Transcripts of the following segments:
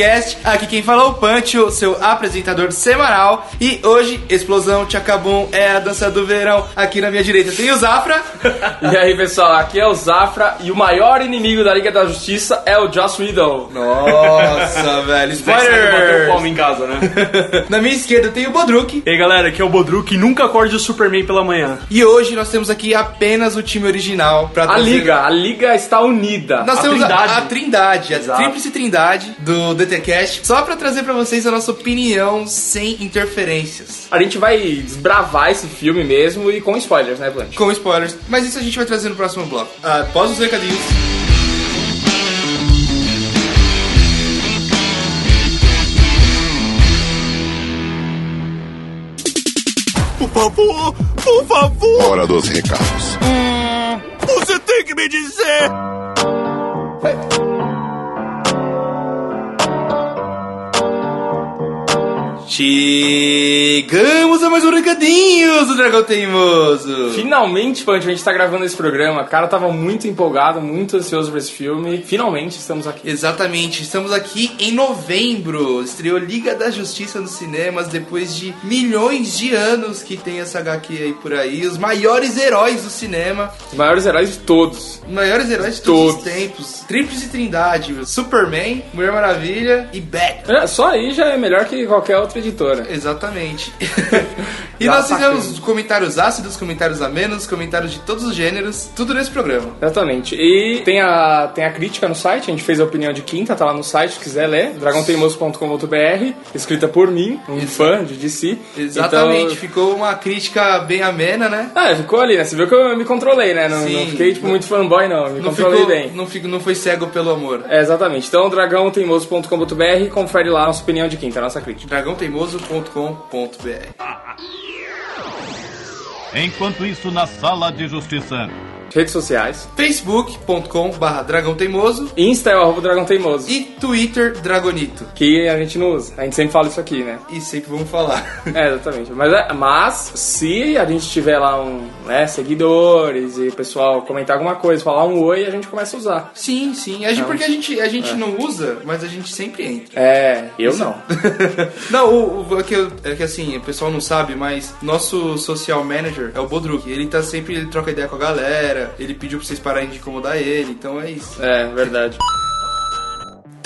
DTCast. Aqui quem fala é o Punch, o seu apresentador semanal. E hoje, Explosão Tchacabum é a dança do verão. Aqui na minha direita tem o Zafra. E aí, pessoal, aqui é o Zafra e o maior inimigo da Liga da Justiça é o Joss Whedon. Nossa, velho, spoiler! palmo em casa, né? Na minha esquerda tem o Bodruk. E aí galera, aqui é o Bodruk e nunca acorde o Superman pela manhã. E hoje nós temos aqui apenas o time original pra A trazer- Liga, a Liga está unida. Nós a temos a- Trindade. A, trindade, a Exato. tríplice trindade do DTCast, só pra trazer pra vocês a nossa opinião sem interferências. A gente vai desbravar esse filme mesmo e com spoilers, né, Blanche? Com spoilers, mas isso a gente vai trazer no próximo bloco. Ah, Após os recadinhos. Por favor, por favor, Hora dos recados. você tem que me dizer. Chegamos a mais um recadinhos do Dragão Teimoso. Finalmente, Punch, a gente tá gravando esse programa. O cara tava muito empolgado, muito ansioso pra esse filme. Finalmente estamos aqui. Exatamente, estamos aqui em novembro. Estreou Liga da Justiça nos cinemas depois de milhões de anos que tem essa HQ aí por aí. Os maiores heróis do cinema, Os maiores heróis de todos. os maiores heróis de todos, Todos. os tempos. Tríplice Trindade: Superman, Mulher Maravilha e Batman. É, só aí já é melhor que qualquer outra editora. Exatamente. e Já nós fizemos comentários ácidos, comentários amenos, comentários de todos os gêneros, tudo nesse programa. Exatamente. E tem a, tem a crítica no site, a gente fez a opinião de quinta, tá lá no site, se quiser ler, dragonteimoso.com.br, escrita por mim, um fã de DC. Exatamente, Então, ficou uma crítica bem amena, né? ah, ficou ali, né? Você viu que eu me controlei, né? Não, não fiquei, tipo, muito fanboy, não. Me Não controlei ficou, bem. não, fico, não foi cego pelo amor. É, exatamente. Então, dragãoteimoso.com.br, confere lá a nossa opinião de quinta, a nossa crítica. dragãoteimoso.com.br Enquanto isso, na sala de justiça. Redes sociais. facebook.com dragão teimoso Insta é o arroba Dragão Teimoso. e twitter dragonito. Que a gente não usa. A gente sempre fala isso aqui, né? E sempre vamos falar. É, exatamente. Mas, é- mas se a gente tiver lá um, né, seguidores e o pessoal comentar alguma coisa, falar um oi, a gente começa a usar. sim, sim. Gente, porque a gente, a gente não usa, mas a gente sempre entra. É, eu não. não, o, o- é, que, eu- é que assim, o pessoal não sabe, mas nosso social manager é o Bodruk. Ele tá sempre, ele troca ideia com a galera, ele pediu pra vocês pararem de incomodar ele, então é isso. É, verdade.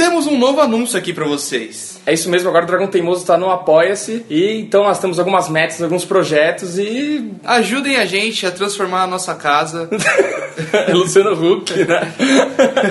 Temos um novo anúncio aqui pra vocês. É isso mesmo, agora o Dragão Teimoso tá no Apoia-se. E então nós temos algumas metas, alguns projetos e. Ajudem a gente a transformar a nossa casa. Luciano Huck, né?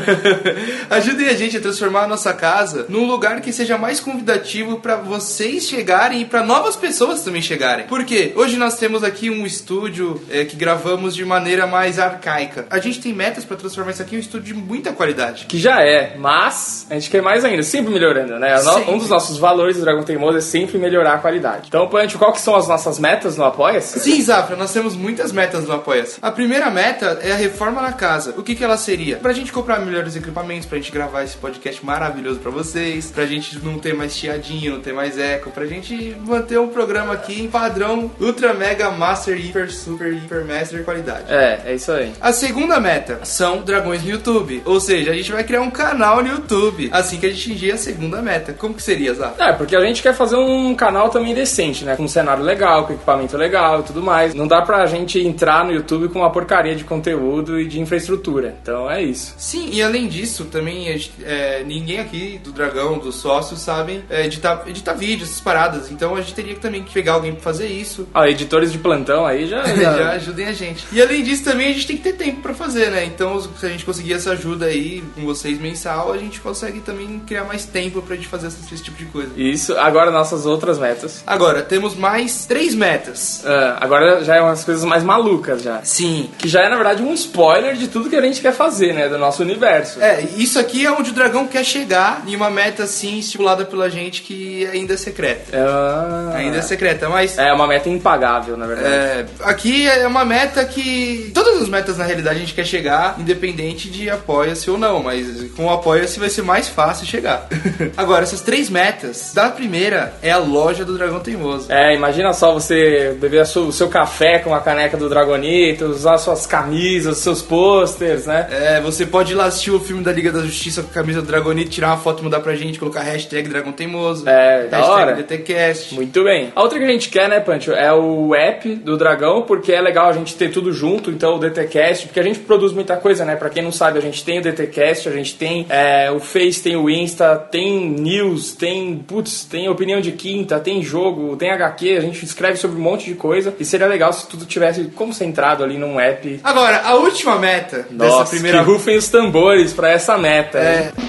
Ajudem a gente a transformar a nossa casa num lugar que seja mais convidativo pra vocês chegarem e pra novas pessoas também chegarem. Porque hoje nós temos aqui um estúdio é, que gravamos de maneira mais arcaica. A gente tem metas pra transformar isso aqui em um estúdio de muita qualidade. Que já é, mas gente quer mais ainda, sempre melhorando, né? No- Sempre. Um dos nossos valores do Dragão Teimoso é sempre melhorar a qualidade. Então, Punch, qual que são as nossas metas no Apoia-se? Sim, Zafra, nós temos muitas metas no Apoia-se. A primeira meta é a reforma na casa. O que, que ela seria? Pra gente comprar melhores equipamentos, pra gente gravar esse podcast maravilhoso pra vocês, pra gente não ter mais chiadinho, não ter mais eco, pra gente manter um programa aqui em padrão Ultra Mega Master Hiper Super Hiper Master qualidade. É, é isso aí. A segunda meta são dragões no YouTube. Ou seja, a gente vai criar um canal no YouTube assim que a gente atingir a segunda meta. Como que seria, Zafra? É, porque a gente quer fazer um canal também decente, né? Com um cenário legal, com equipamento legal e tudo mais. Não dá pra gente entrar no YouTube com uma porcaria de conteúdo e de infraestrutura. Então é isso. Sim, e além disso, também é, ninguém aqui do Dragão, dos sócios, sabem é, editar, editar vídeos, essas paradas. Então a gente teria que também que pegar alguém pra fazer isso. Ó, editores de plantão aí já. Já ajudem a gente. E além disso, também a gente tem que ter tempo pra fazer, né? Então, se a gente conseguir essa ajuda aí com vocês mensal, a gente consegue também criar mais tempo pra gente fazer esse, tipo de coisa. Isso, agora nossas outras metas. Agora, temos mais três metas. Ah, agora já é umas coisas mais malucas já. Sim. Que já é, na verdade, um spoiler de tudo que a gente quer fazer, né? Do nosso universo. É, isso aqui é onde o dragão quer chegar em uma meta assim estipulada pela gente que ainda é secreta. Ah, Ainda é secreta, mas é uma meta impagável, na verdade. É, aqui é uma meta que. Todas as metas na realidade a gente quer chegar, independente de apoia-se ou não, mas com o apoia-se vai ser mais fácil chegar. Agora, essas três metas, da primeira é a loja do Dragão Teimoso. É, imagina só você beber sua- o seu café com a caneca do Dragonito, usar suas camisas, seus posters, né? É, você pode ir lá assistir o filme da Liga da Justiça com a camisa do Dragonite, tirar uma foto, mandar pra gente, colocar hashtag Dragão Teimoso. É, da hashtag hora. DTCast. Muito bem. A outra que a gente quer, né, Pancho, é o app do Dragão, porque é legal a gente ter tudo junto, então o DTCast, porque a gente produz muita coisa, né? Pra quem não sabe, a gente tem o DTCast, a gente tem é, o Face, tem o Insta, tem news, tem, putz, tem opinião de quinta, tem jogo, tem HQ, a gente escreve sobre um monte de coisa, e seria legal se tudo tivesse concentrado ali num app. Agora, a última meta Nossa, dessa primeira que rufem os tambores pra essa meta. hein?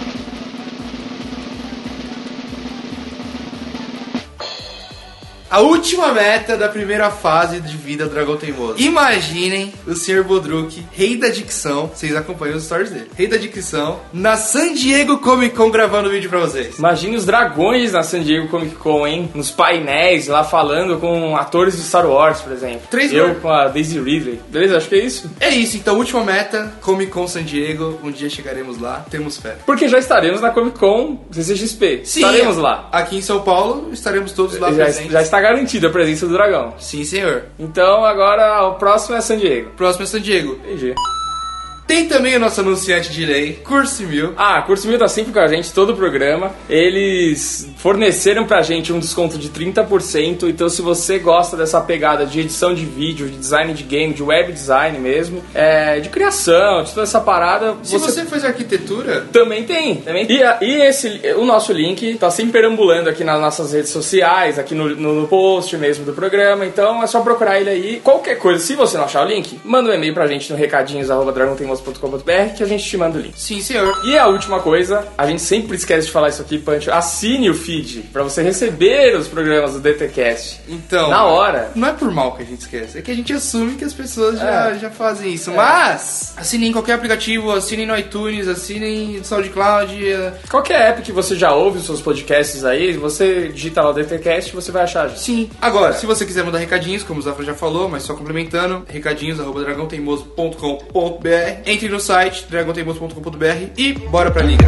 A última meta da primeira fase de vida do Dragão Teimoso. Imaginem o Sr. Bodruk, rei da dicção, vocês acompanham os stories dele, rei da dicção, na San Diego Comic Con gravando vídeo pra vocês. Imagine os dragões na San Diego Comic Con, hein? Nos painéis, lá falando com atores de Star Wars, por exemplo. Três Eu com a Daisy Ridley. Beleza? Acho que é isso. É isso, então, última meta, Comic Con San Diego, um dia chegaremos lá, temos fé. Porque já estaremos na Comic Con CCXP. estaremos lá. Aqui em São Paulo, estaremos todos lá Já, presentes. já está garantida a presença do dragão. Sim, senhor. Então agora o próximo é San Diego. Próximo é San Diego. Entendi. Tem também o nosso anunciante de lei, Curso Mil. Ah, Curso Mil tá sempre com a gente, todo o programa. Eles forneceram pra gente um desconto de 30%. Então, se você gosta dessa pegada de edição de vídeo, de design de game, de web design mesmo, é, de criação, de toda essa parada, Se você faz arquitetura, Também tem, também. E, a- e esse, o nosso link tá sempre perambulando aqui nas nossas redes sociais, aqui no, no, no post mesmo do programa. Então é só procurar ele aí. Qualquer coisa, se você não achar o link, manda um e-mail pra gente no recadinhos.dragonteimoso.com.br que a gente te manda o link. sim, senhor. E a última coisa, a gente sempre esquece de falar isso aqui, Pancho. Assine o feed pra você receber os programas do DTCast. Então. Na hora. Não é por mal que a gente esquece, é que a gente assume que as pessoas já, É. já fazem isso. Mas, assinem em qualquer aplicativo, assinem no iTunes, assinem no SoundCloud. é, Qualquer app que você já ouve os seus podcasts aí, você digita lá o DTCast, você vai achar. Sim. Agora, se você quiser mandar recadinhos, como o Zafra já falou, mas só complementando, recadinhos.dragãoteimoso.com.br Entre no site dragãoteimoso.com.br e bora pra liga.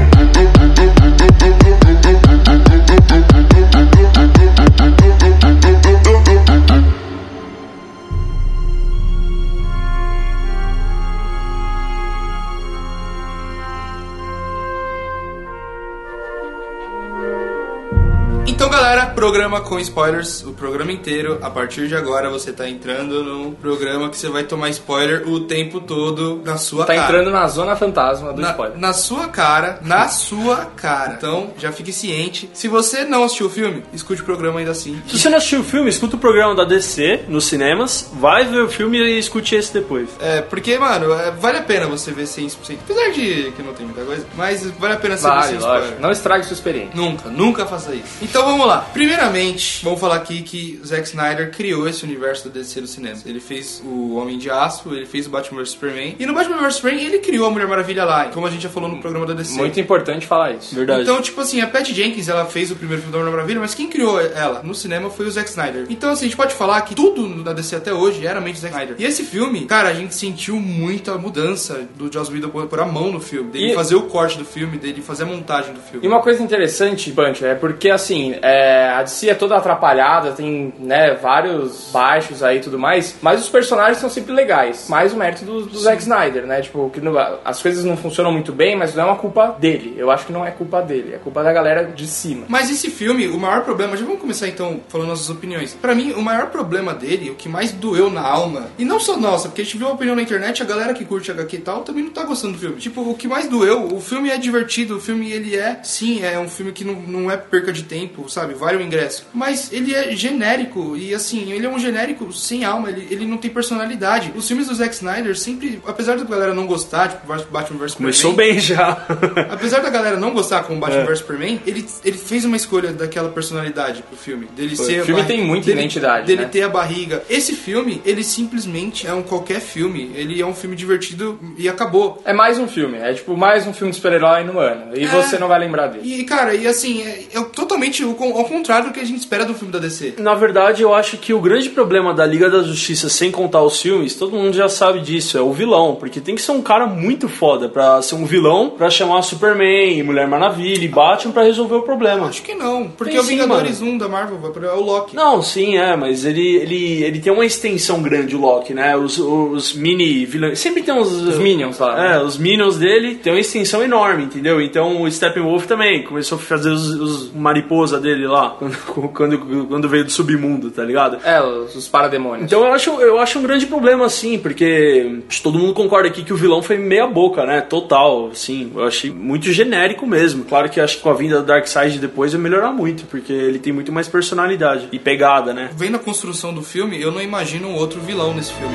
Programa com spoilers, o programa inteiro. A partir de agora, você tá entrando num programa que você vai tomar spoiler o tempo todo na sua Tá cara. entrando na zona fantasma do na, spoiler. na sua cara, na sua cara. Então, já fique ciente. Se você não assistiu o filme, escute o programa ainda assim. Se você não assistiu o filme, escuta o programa da DC nos cinemas, vai ver o filme e escute esse depois. É, porque, mano, é, vale a pena você ver 100%. Apesar de que não tem muita coisa, mas vale a pena você ver Vale, sem lógico. spoiler. Não estrague sua experiência. Nunca, nunca faça isso. Então vamos lá. Primeiramente, vamos falar aqui que Zack Snyder criou esse universo da DC no cinema. Ele fez o Homem de Aço, ele fez o Batman vs Superman. E no Batman vs Superman ele criou a Mulher Maravilha lá, como a gente já falou no programa da DC. Muito importante falar isso. Verdade. Então, tipo assim, a Pat Jenkins, ela fez o primeiro filme da Mulher Maravilha, mas quem criou ela no cinema foi o Zack Snyder. Então, assim, a gente pode falar que tudo da DC até hoje era mente Zack Snyder. E esse filme, cara, a gente sentiu muita mudança do Joss Whedon pôr pôr a mão no filme, dele E- fazer o corte do filme, dele fazer a montagem do filme. E uma coisa interessante, Punch, é porque assim, é, a DC é toda atrapalhada, tem né, vários baixos aí e tudo mais, mas os personagens são sempre legais. Mais o mérito do, do Zack Snyder, né? Tipo, que não- as coisas não funcionam muito bem, mas não é uma culpa dele. Eu acho que não é culpa dele, é culpa da galera de cima. Mas esse filme, o maior problema, já vamos começar então falando nossas opiniões. Pra mim, o maior problema dele, o que mais doeu na alma, e não só nossa, porque a gente viu a opinião na internet, a galera que curte HQ e tal também não tá gostando do filme. Tipo, o que mais doeu, o filme é divertido, o filme ele é, sim, é um filme que não, não é perca de tempo, sabe? Vale o ingresso. Mas ele é genérico, e assim, ele é um genérico sem alma, ele, ele não tem personalidade. Os filmes do Zack Snyder sempre, apesar da galera não gostar, tipo, Batman vs Começou Superman, bem já. Apesar da galera não gostar como Batman É. vs Superman, ele, ele fez uma escolha daquela personalidade pro filme. Dele ser O filme tem muita dele, identidade, Dele né? ter a barriga. Esse filme, ele simplesmente é um qualquer filme. Ele é um filme divertido e acabou. É mais um filme, é tipo mais um filme de super-herói no ano. E É. você não vai lembrar dele. E, cara, e assim, é, é totalmente o ao contrário contrário do que a gente espera do filme da DC. Na verdade, eu acho que o grande problema da Liga da Justiça, sem contar os filmes, todo mundo já sabe disso, é o vilão. Porque tem que ser um cara muito foda pra ser um vilão, pra chamar Superman, Mulher Maravilha e Batman pra resolver o problema. Acho que não, porque Tem o sim, Vingadores 1 da Marvel é o Loki. Não, sim, é, mas ele, ele, ele tem uma extensão grande, o Loki, né? Os, os mini vilões. Sempre tem uns. Os Minions lá. É, os Minions dele tem uma extensão enorme, entendeu? Então o Steppenwolf também começou a fazer os, os mariposa dele lá, quando, quando, quando veio do submundo, tá ligado? É, os, os parademônios. Então eu acho, eu acho um grande problema, assim, porque todo mundo concorda aqui que o vilão foi meia boca, né? Total, assim. Eu achei muito genérico mesmo. Claro que acho que com a vinda do Darkseid depois vai melhorar muito, porque ele tem muito mais personalidade e pegada, né? Vendo a construção do filme, eu não imagino um outro vilão nesse filme.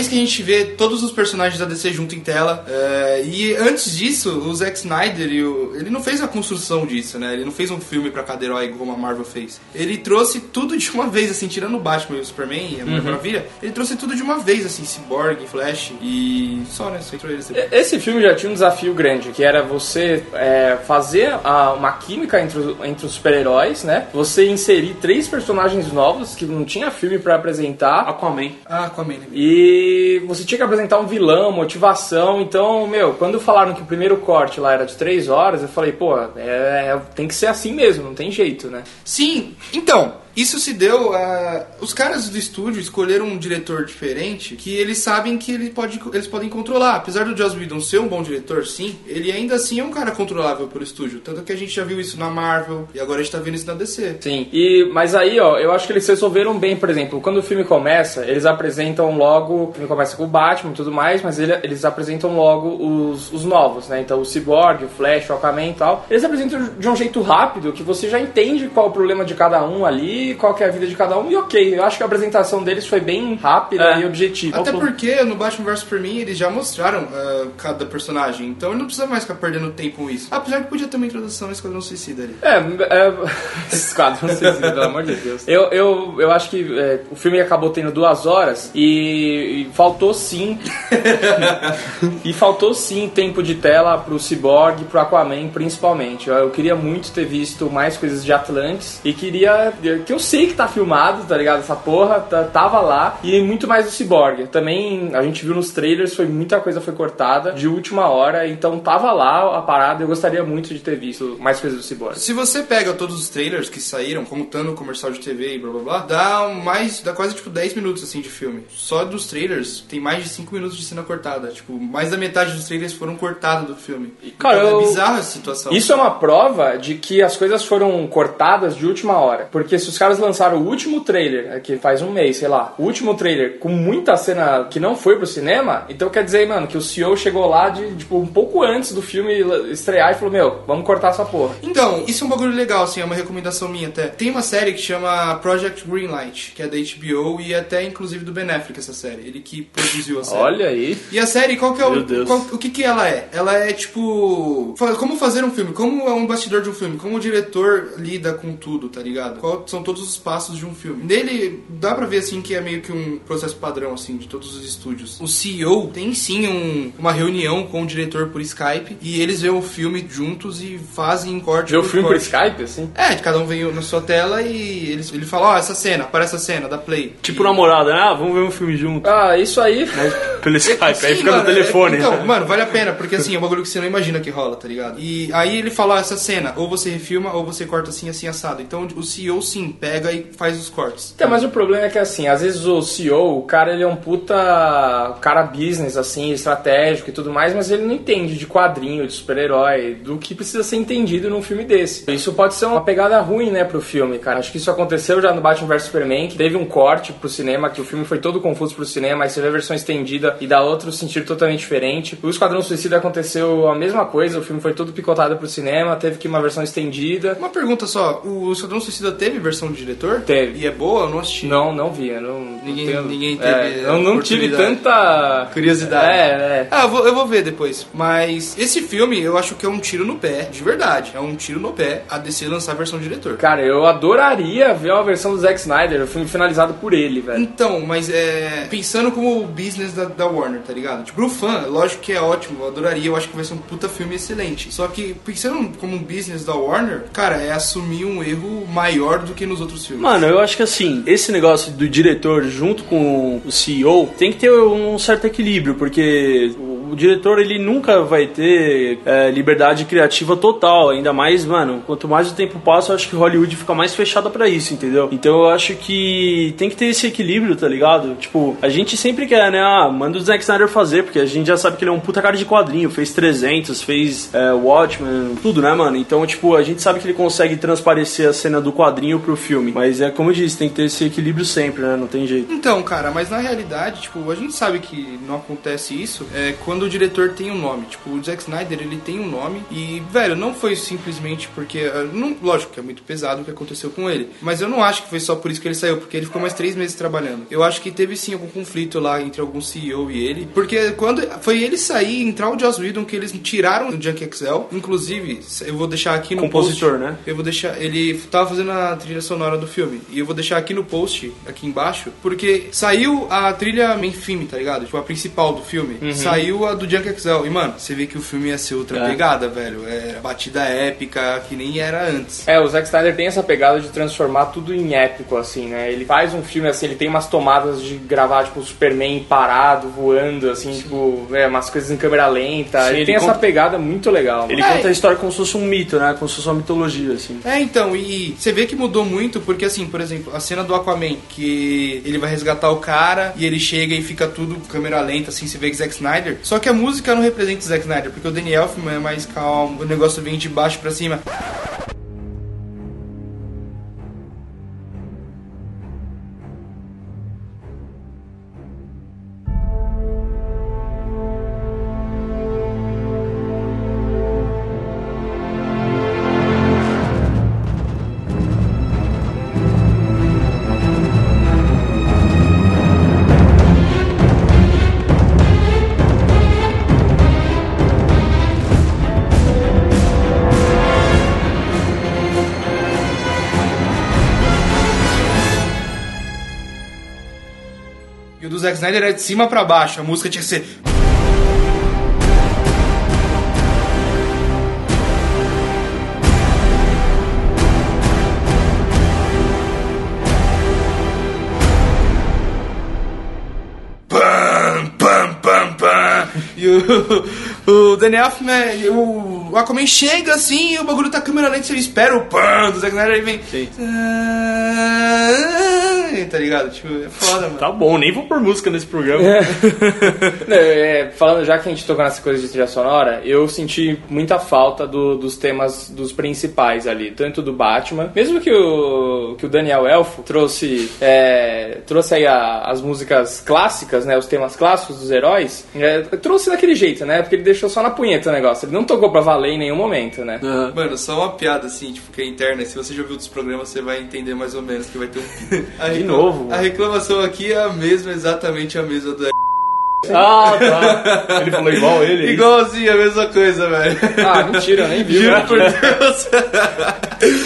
Vez que a gente vê todos os personagens da DC junto em tela, é, e antes disso, o Zack Snyder, e o- ele não fez a construção disso, né? Ele não fez um filme pra cada herói como a Marvel fez. Ele trouxe tudo de uma vez, assim, tirando o Batman e o Superman e a Mulher Maravilha, ele trouxe tudo de uma vez, assim, Cyborg, Flash e só, né? Só entrou eles. Esse filme já tinha um desafio grande, que era você é, fazer a- uma química entre, os- entre os super-heróis, né? Você inserir três personagens novos que não tinha filme pra apresentar. Aquaman. Ah, Aquaman, né? Você tinha que apresentar um vilão, motivação. Então, meu, quando falaram que o primeiro corte lá era de três horas, eu falei, pô, é, é- tem que ser assim mesmo, não tem jeito, né? Sim, então, isso se deu a. Os caras do estúdio escolheram um diretor diferente que eles sabem que ele pode, eles podem controlar. Apesar do Joss Whedon ser um bom diretor, sim, ele ainda assim é um cara controlável pelo estúdio. Tanto que a gente já viu isso na Marvel e agora a gente tá vendo isso na DC. Sim, e, mas aí, ó, eu acho que eles resolveram bem, por exemplo, quando o filme começa, eles apresentam logo, o filme começa com o Batman e tudo mais, mas ele- eles apresentam logo os, os novos, né? Então o Cyborg, o Flash, o Aquaman e tal. Eles apresentam de um jeito rápido que você já entende qual o problema de cada um ali, qual que é a vida de cada um, e ok, eu acho que a apresentação deles foi bem rápida É. e objetiva. Até porque no Batman vs Superman eles já mostraram ah, cada personagem, então ele não precisa mais ficar perdendo tempo com isso. Apesar que podia ter uma introdução no Esquadrão Suicida ali. É, é sei se, pelo amor de Deus. Eu, eu, eu acho que é, o filme acabou tendo duas horas e, e faltou sim. e faltou sim tempo de tela pro Cyborg pro Aquaman, principalmente. Eu, eu queria muito ter visto mais coisas de Atlantis e queria. Que eu sei que tá filmado, tá ligado? Essa porra tá- tava lá. E muito mais do Cyborg. Também a gente viu nos trailers, foi muita coisa foi cortada de última hora, então tava lá a parada. Eu gostaria muito de ter visto mais coisas do Cyborg. Se você pega todos os trailers que saíram, contando o comercial de TV e blá blá blá, dá mais, dá quase tipo 10 minutos assim de filme. Só dos trailers tem mais de 5 minutos de cena cortada. Tipo, mais da metade dos trailers foram cortados do filme. Cara, Então, eu- é bizarra essa situação. Isso é uma prova de que as coisas foram cortadas de última hora. Porque se os caras lançaram o último trailer, é, que faz um mês, sei lá, o último trailer com muita cena que não foi pro cinema, então quer dizer, mano, que o CEO chegou lá de, tipo, um pouco antes do filme estrear e falou, meu, vamos cortar essa porra. Então, isso é um bagulho legal, assim, é uma recomendação minha até. Tem uma série que chama Project Greenlight, que é da HBO e até inclusive do Ben Affleck essa série. Ele que produziu a série. Olha aí. E a série, qual que é Meu o. Deus. qual- o que que ela é? Ela é tipo. Como fazer um filme, como é um bastidor de um filme, como o diretor lida com tudo, tá ligado? Qual são todos os passos de um filme. Nele, dá pra ver assim que é meio que um processo padrão, assim, de todos os estúdios. O CEO tem sim um- uma reunião com o diretor por Skype e eles veem o filme juntos e fazem corte Ver o por filme por corte. Skype, assim? É, cada um vem na sua tela e eles, ele fala, ó, essa cena, aparece essa cena, dá play. Tipo e... namorada, né? Ah, vamos ver um filme junto. Ah, isso aí. Pelo Skype, aí Sim, fica mano, no telefone. é- então, mano, vale a pena, porque assim, é um bagulho que você não imagina que rola, tá ligado? E aí ele fala, ó, essa cena, ou você refilma, ou você corta assim, assim, assado. Então o CEO sim, pega e faz os cortes. Então, mas o problema é que assim, às vezes o CEO, o cara ele é um puta cara business, assim, estratégico e tudo mais, mas ele não entende de quadrinho, de super-herói, do que precisa ser entendido num filme desse. Isso pode ser uma pegada ruim, né, pro filme, cara. Acho que isso aconteceu já no Batman vs Superman, que teve um corte pro cinema, que o filme foi todo confuso pro cinema, aí você vê a versão estendida e dá outro sentido totalmente diferente. O Esquadrão Suicida aconteceu a mesma coisa, o filme foi todo picotado pro cinema, teve que uma versão estendida. Uma pergunta só, o Esquadrão Suicida teve versão do diretor? Teve. E é boa? Eu não assisti. Não, não vi. eu Não, não Ninguém- tenho- ninguém é, teve eu não tive tanta Curiosidade. É, é. Ah, eu vou, eu vou ver depois. Mas esse filme eu acho que é um tiro no pé, de verdade. É um tiro no pé a DC lançar a versão do diretor. Cara, eu adoraria ver uma versão do Zack Snyder, o filme finalizado por ele, velho. Então, mas é. Pensando como o business da, da Warner, tá ligado? Tipo, pro fã, lógico que é ótimo, eu adoraria, eu acho que vai ser um puta filme excelente. Só que, pensando como um business da Warner, cara, é assumir um erro maior do que nos outros filmes. Mano, eu acho que assim, esse negócio do diretor junto com o CEO tem que ter um certo equilíbrio, porque o diretor ele nunca vai ter é, liberdade criativa total, ainda mais, mano, quanto mais o tempo passa, eu acho que Hollywood fica mais fechada pra isso, entendeu? Então eu acho que tem que ter esse equilíbrio, tá ligado? Tipo, a gente sempre quer, né? Ah, manda o Zack Snyder fazer, porque a gente já sabe que ele é um puta cara de quadrinho, fez 300, fez é, Watchmen, tudo, né, mano? Então, tipo, a gente sabe que ele consegue transparecer a cena do quadrinho pro filme, mas é como eu disse, tem que ter esse equilíbrio sempre, né? Não tem jeito. Então, cara, mas na realidade, tipo, a gente sabe que não acontece isso é quando o diretor tem um nome. Tipo, o Zack Snyder, ele tem um nome e, velho, não foi simplesmente porque... ah, Não, lógico que é muito pesado o que aconteceu com ele, mas eu não acho que foi só por isso que ele saiu, porque ele ficou mais três meses trabalhando. Eu acho que teve sim algum conflito lá entre algum CEO e ele, porque quando foi ele sair, entrar o Joss Whedon, que eles tiraram do Junk Excel, inclusive, eu vou deixar aqui no Compositor, post, né? eu vou deixar. Ele tava fazendo a trilha sonora do filme. E eu vou deixar aqui no post, aqui embaixo, porque saiu a trilha main tá ligado? Tipo, a principal do filme. Saiu a do Junk Excel. E, mano, você vê que o filme ia ser outra É. pegada, velho. É batida épica, que nem era antes. É, o Zack Snyder tem essa pegada de transformar tudo em épico, assim, né? Ele faz um filme assim, ele tem umas tomadas de gravar, tipo, o Superman parado, voando, assim, tipo, é, umas coisas em câmera lenta. Sim, ele, ele tem essa conta- pegada muito legal. Ele mano. É. conta a história como se fosse um mito, né? Como se fosse uma mitologia, assim. É, então, e você vê que mudou muito, porque assim, por exemplo, a cena do Aquaman, que ele vai resgatar o cara e ele chega e fica tudo câmera lenta, assim, você vê que Zack Snyder. Só que a música não representa o Zack Snyder, porque o Danny Elfman é mais calmo, o negócio vem de baixo pra cima. Zack Snyder é de cima pra baixo, a música tinha que ser. Pam, pam, pam, pam. E o, o Daniel Elfman, o Aquaman chega assim e o bagulho tá câmera lenta, você espera o pam do Zack Snyder e vem. Tá ligado? Tipo, é foda, mano. Tá bom, nem vou pôr música nesse programa. Não, é, falando, já que a gente tocou nessa coisa de trilha sonora, eu senti muita falta do- dos temas dos principais ali, tanto do Batman, mesmo que o, que o Daniel Elfo trouxe, é, trouxe aí a- as músicas clássicas, né, os temas clássicos dos heróis, é, trouxe daquele jeito, né, porque ele deixou só na punheta o negócio, ele não tocou pra valer em nenhum momento, né. Aham. Mano, só uma piada assim, tipo, que é interna. Se você já ouviu outros programas, você vai entender mais ou menos que vai ter um. A novo, A reclamação aqui é a mesma, exatamente a mesma do. Ah, tá. Ele falou igual ele. é? Igualzinho, a mesma coisa, velho. Ah, mentira, eu nem vi. Juro né? por Deus.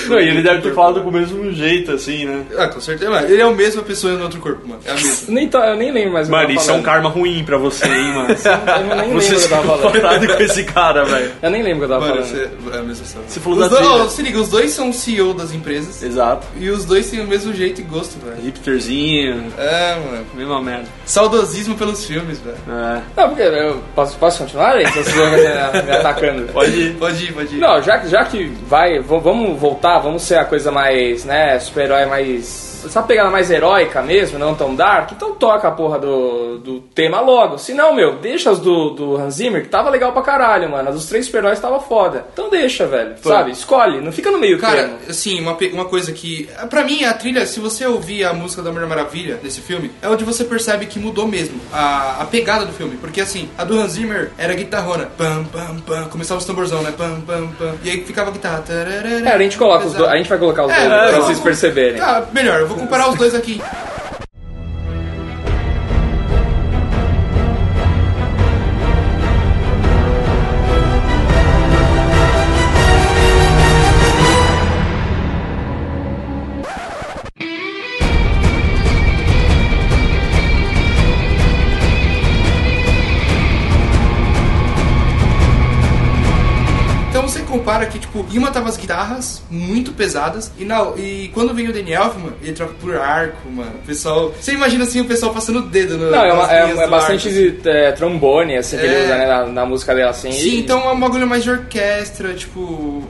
Não, e ele deve ter falado com o mesmo jeito, assim, né? ah, com certeza, mano. Ele é a mesma pessoa no outro corpo, mano. É a mesma. Nem tá- eu nem lembro mais o que Mano, isso é um karma ruim pra você, hein, mano? Eu nem Você lembro o que eu tava falando. com esse cara, velho. Eu nem lembro o que eu tava Mano, falando. você é a mesma pessoa. Você falou os da dois, se liga, os dois são CEO das empresas. Exato. E os dois têm o mesmo jeito e gosto, velho. Hipsterzinho, É, mano. mesma merda. Saudosismo pelos filmes, É. Não, porque eu posso, posso continuar, gente? Vocês vão me, atacando. Pode ir. Pode ir, pode ir. Não, já, que- já que vai, vamos voltar, vamos ser a coisa mais, né, super-herói mais essa pegada mais heróica mesmo, não tão dark, então toca a porra do, do tema logo. Se não, meu, deixa as do, do Hans Zimmer, que tava legal pra caralho, mano. As dos três super-heróis tava foda. Então deixa, velho. Sabe? Escolhe, não fica no meio Cara, termo. assim, uma, uma coisa que. Pra mim, a trilha, se você ouvir a música da Mulher Maravilha desse filme, é onde você percebe que mudou mesmo a, a pegada do filme. Porque assim, a do Hans Zimmer era guitarrona. Pam, pam, pam. Começava os tamborzão, né? Pam, pam, pam. E aí ficava a guitarra. tararara, É, a gente coloca os pesado. dois, a gente vai colocar os É, dois é, pra vamos- vocês perceberem. Tá, melhor, eu vou comparar os dois aqui. Tipo, em uma tava as guitarras muito pesadas e, na, e quando vem o Danny Elfman, ele troca por arco, mano. O pessoal. Você imagina assim o pessoal passando o dedo no. Não, é, uma- é- é bastante arco, assim. é, trombone, assim, que ele É. usa né, na, na música dela, assim. Sim, e- então é um bagulho mais de orquestra, tipo.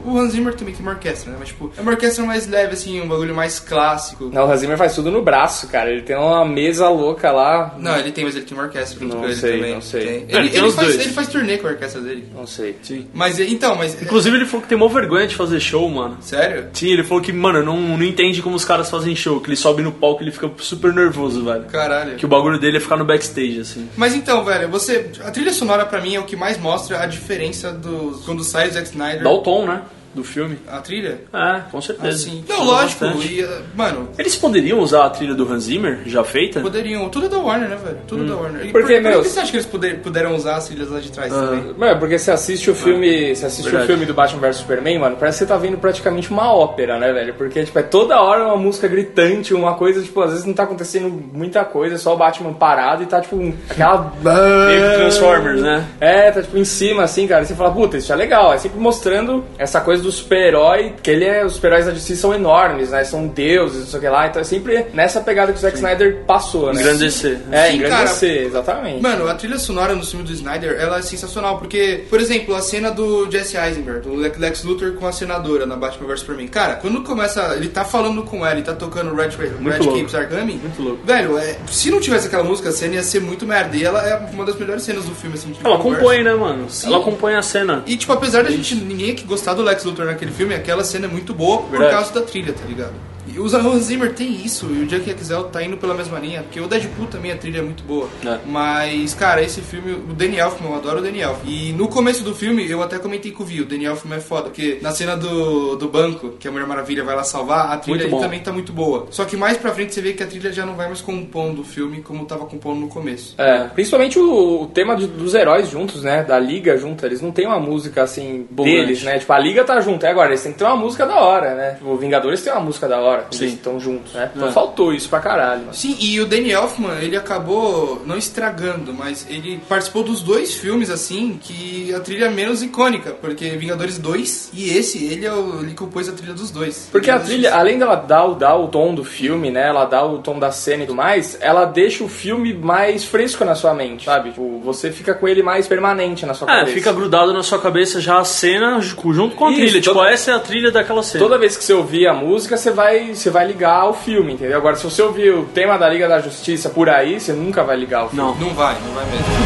O Hans Zimmer também tem uma orquestra, né? Mas, tipo, é uma orquestra mais leve, assim, um bagulho mais clássico. Não, o Hans Zimmer faz tudo no braço, cara. Ele tem uma mesa louca lá. Não, ele tem, mas ele tem uma orquestra junto Não com ele sei, também. não sei. Ele, ele ele faz, ele faz turnê com a orquestra dele. Não sei. Sim. Mas então, mas. Inclusive ele falou que tem uma vergonha de fazer show, mano. Sério? Sim, ele falou que, mano, não, não entende como os caras fazem show, que ele sobe no palco e ele fica super nervoso, velho. Caralho. Que o bagulho dele é ficar no backstage, assim. Mas então, velho, você. A trilha sonora pra mim é o que mais mostra a diferença dos. Quando sai o Zack Snyder. Dá o tom, né? Do filme. A trilha? É, com certeza. Assim. Não, lógico. E, uh, mano, Eles poderiam usar a trilha do Hans Zimmer, já feita? poderiam. Tudo é da Warner, né, velho? Tudo da Warner. E Porque, por, por meu- que você acha que eles puder- puderam usar as trilhas lá de trás também? Mano, porque você assiste o filme. Você assiste o verdade. filme do Batman vs Superman, mano, parece que você tá vendo praticamente uma ópera, né, velho? Porque, tipo, é toda hora uma música gritante, uma coisa, tipo, às vezes não tá acontecendo muita coisa, é só o Batman parado e tá, tipo, um- aquela. Meio que Transformers, né? É, tá tipo em cima, assim, cara. E você fala, puta, isso é legal. É sempre mostrando essa coisa do super-herói, que ele é. Os super-heróis da DC são enormes, né? São deuses, não sei o que lá. Então é sempre nessa pegada que o Zack Snyder passou, né? Engrandecer. É, Sim, engrandecer, exatamente. Mano, a trilha sonora no filme do Snyder, ela é sensacional, porque, por exemplo, a cena do Jesse Eisenberg, do Le- Lex Luthor com a senadora na Batman vs Superman. Cara, quando começa, ele tá falando com ela, ele tá tocando Red, Red. Capes Argami, Muito louco. velho, é, se não tivesse aquela música, a cena ia ser muito merda, e ela é uma das melhores cenas do filme, assim, de Ela compõe, né, mano? Sim. Ela compõe a cena. E, tipo, apesar da gente, ninguém aqui gostar do Lex Luthor naquele filme, aquela cena é muito boa por Verdade. causa da trilha, tá ligado? E o Hans Zimmer tem isso, e o Junkie XL tá indo pela mesma linha, porque o Deadpool também a trilha é muito boa. É. Mas, cara, esse filme, o Danny Elfman, eu adoro o Danny Elfman. E no começo do filme, eu até comentei com o Vi, o Danny Elfman é foda, porque na cena do, do banco, que a Mulher Maravilha vai lá salvar, a trilha bom. também tá muito boa. Só que mais pra frente você vê que a trilha já não vai mais compondo o filme como tava compondo no começo. É, principalmente o, o tema de- dos heróis juntos, né? Da liga junto, eles não tem uma música assim Boa, deles, né? né? Tipo, a liga tá junto, é agora, eles têm que ter uma música da hora, né? Tipo, o Vingadores tem uma música da hora, quando Sim. eles estão juntos, né? Então É. faltou isso pra caralho, mano. Sim, e o Danny Elfman, ele acabou não estragando, mas ele participou dos dois filmes, assim, que a trilha é menos icônica, porque Vingadores 2 e esse, ele, é o, ele compôs a trilha dos dois. Porque a trilha, além dela dar, o- dar o tom do filme, né? Ela dá o tom da cena e tudo mais, ela deixa o filme mais fresco na sua mente, sabe? Tipo, você fica com ele mais permanente na sua É, cabeça. fica grudado na sua cabeça já a cena ju- junto com a Isso, trilha. Tipo, toda- essa é a trilha daquela cena. Toda vez que você ouvir a música, você vai, você vai ligar ao filme, entendeu? Agora, se você ouvir o tema da Liga da Justiça por aí, você nunca vai ligar ao filme. Não. Não vai, não vai mesmo.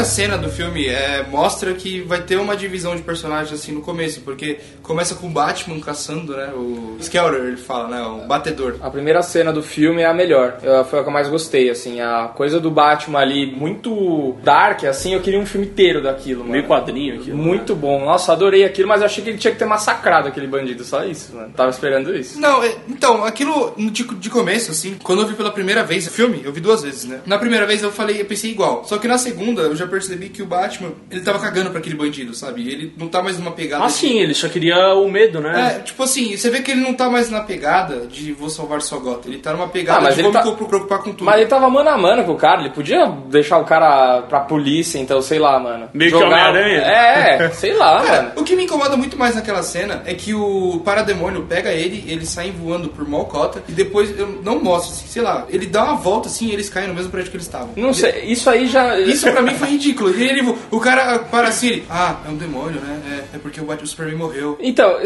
Primeira cena do filme é, mostra que vai ter uma divisão de personagens assim no começo, porque começa com o Batman caçando, né? O Skelter, ele fala, né? O batedor. A primeira cena do filme é a melhor. Eu- foi a que eu mais gostei, assim. A coisa do Batman ali, muito dark, assim, eu queria um filme inteiro daquilo, mano. Meio quadrinho aqui. Muito bom. Nossa, adorei aquilo, mas eu achei que ele tinha que ter massacrado aquele bandido. Só isso, mano. Tava esperando isso. Não, é- então, aquilo de, de começo, assim, quando eu vi pela primeira vez o filme, eu vi duas vezes, né? Na primeira vez eu falei, eu pensei igual. Só que na segunda, segunda, eu já percebi que o Batman, ele tava cagando pra aquele bandido, sabe? Ele não tá mais numa pegada Ah, de- sim, ele só queria o medo, né? É, tipo assim, você vê que ele não tá mais na pegada de vou salvar só Gotham. Ele tá numa pegada Ah, mas de ele vou tá- preocupar com tudo. Mas ele tava mano a mano com o cara, ele podia deixar o cara pra polícia, então, sei lá, mano. Meio que Homem-Aranha? É, sei lá, Cara, mano. o que me incomoda muito mais naquela cena é que o parademônio pega ele, eles saem voando por Malcota e depois eu não mostro, assim, sei lá, ele dá uma volta assim e eles caem no mesmo prédio que eles estavam. Não sei, isso aí já. Isso pra mim foi ridículo. E ele, o cara para assim, ele, ah, é um demônio, né? É, é porque o Batman Superman morreu. Então,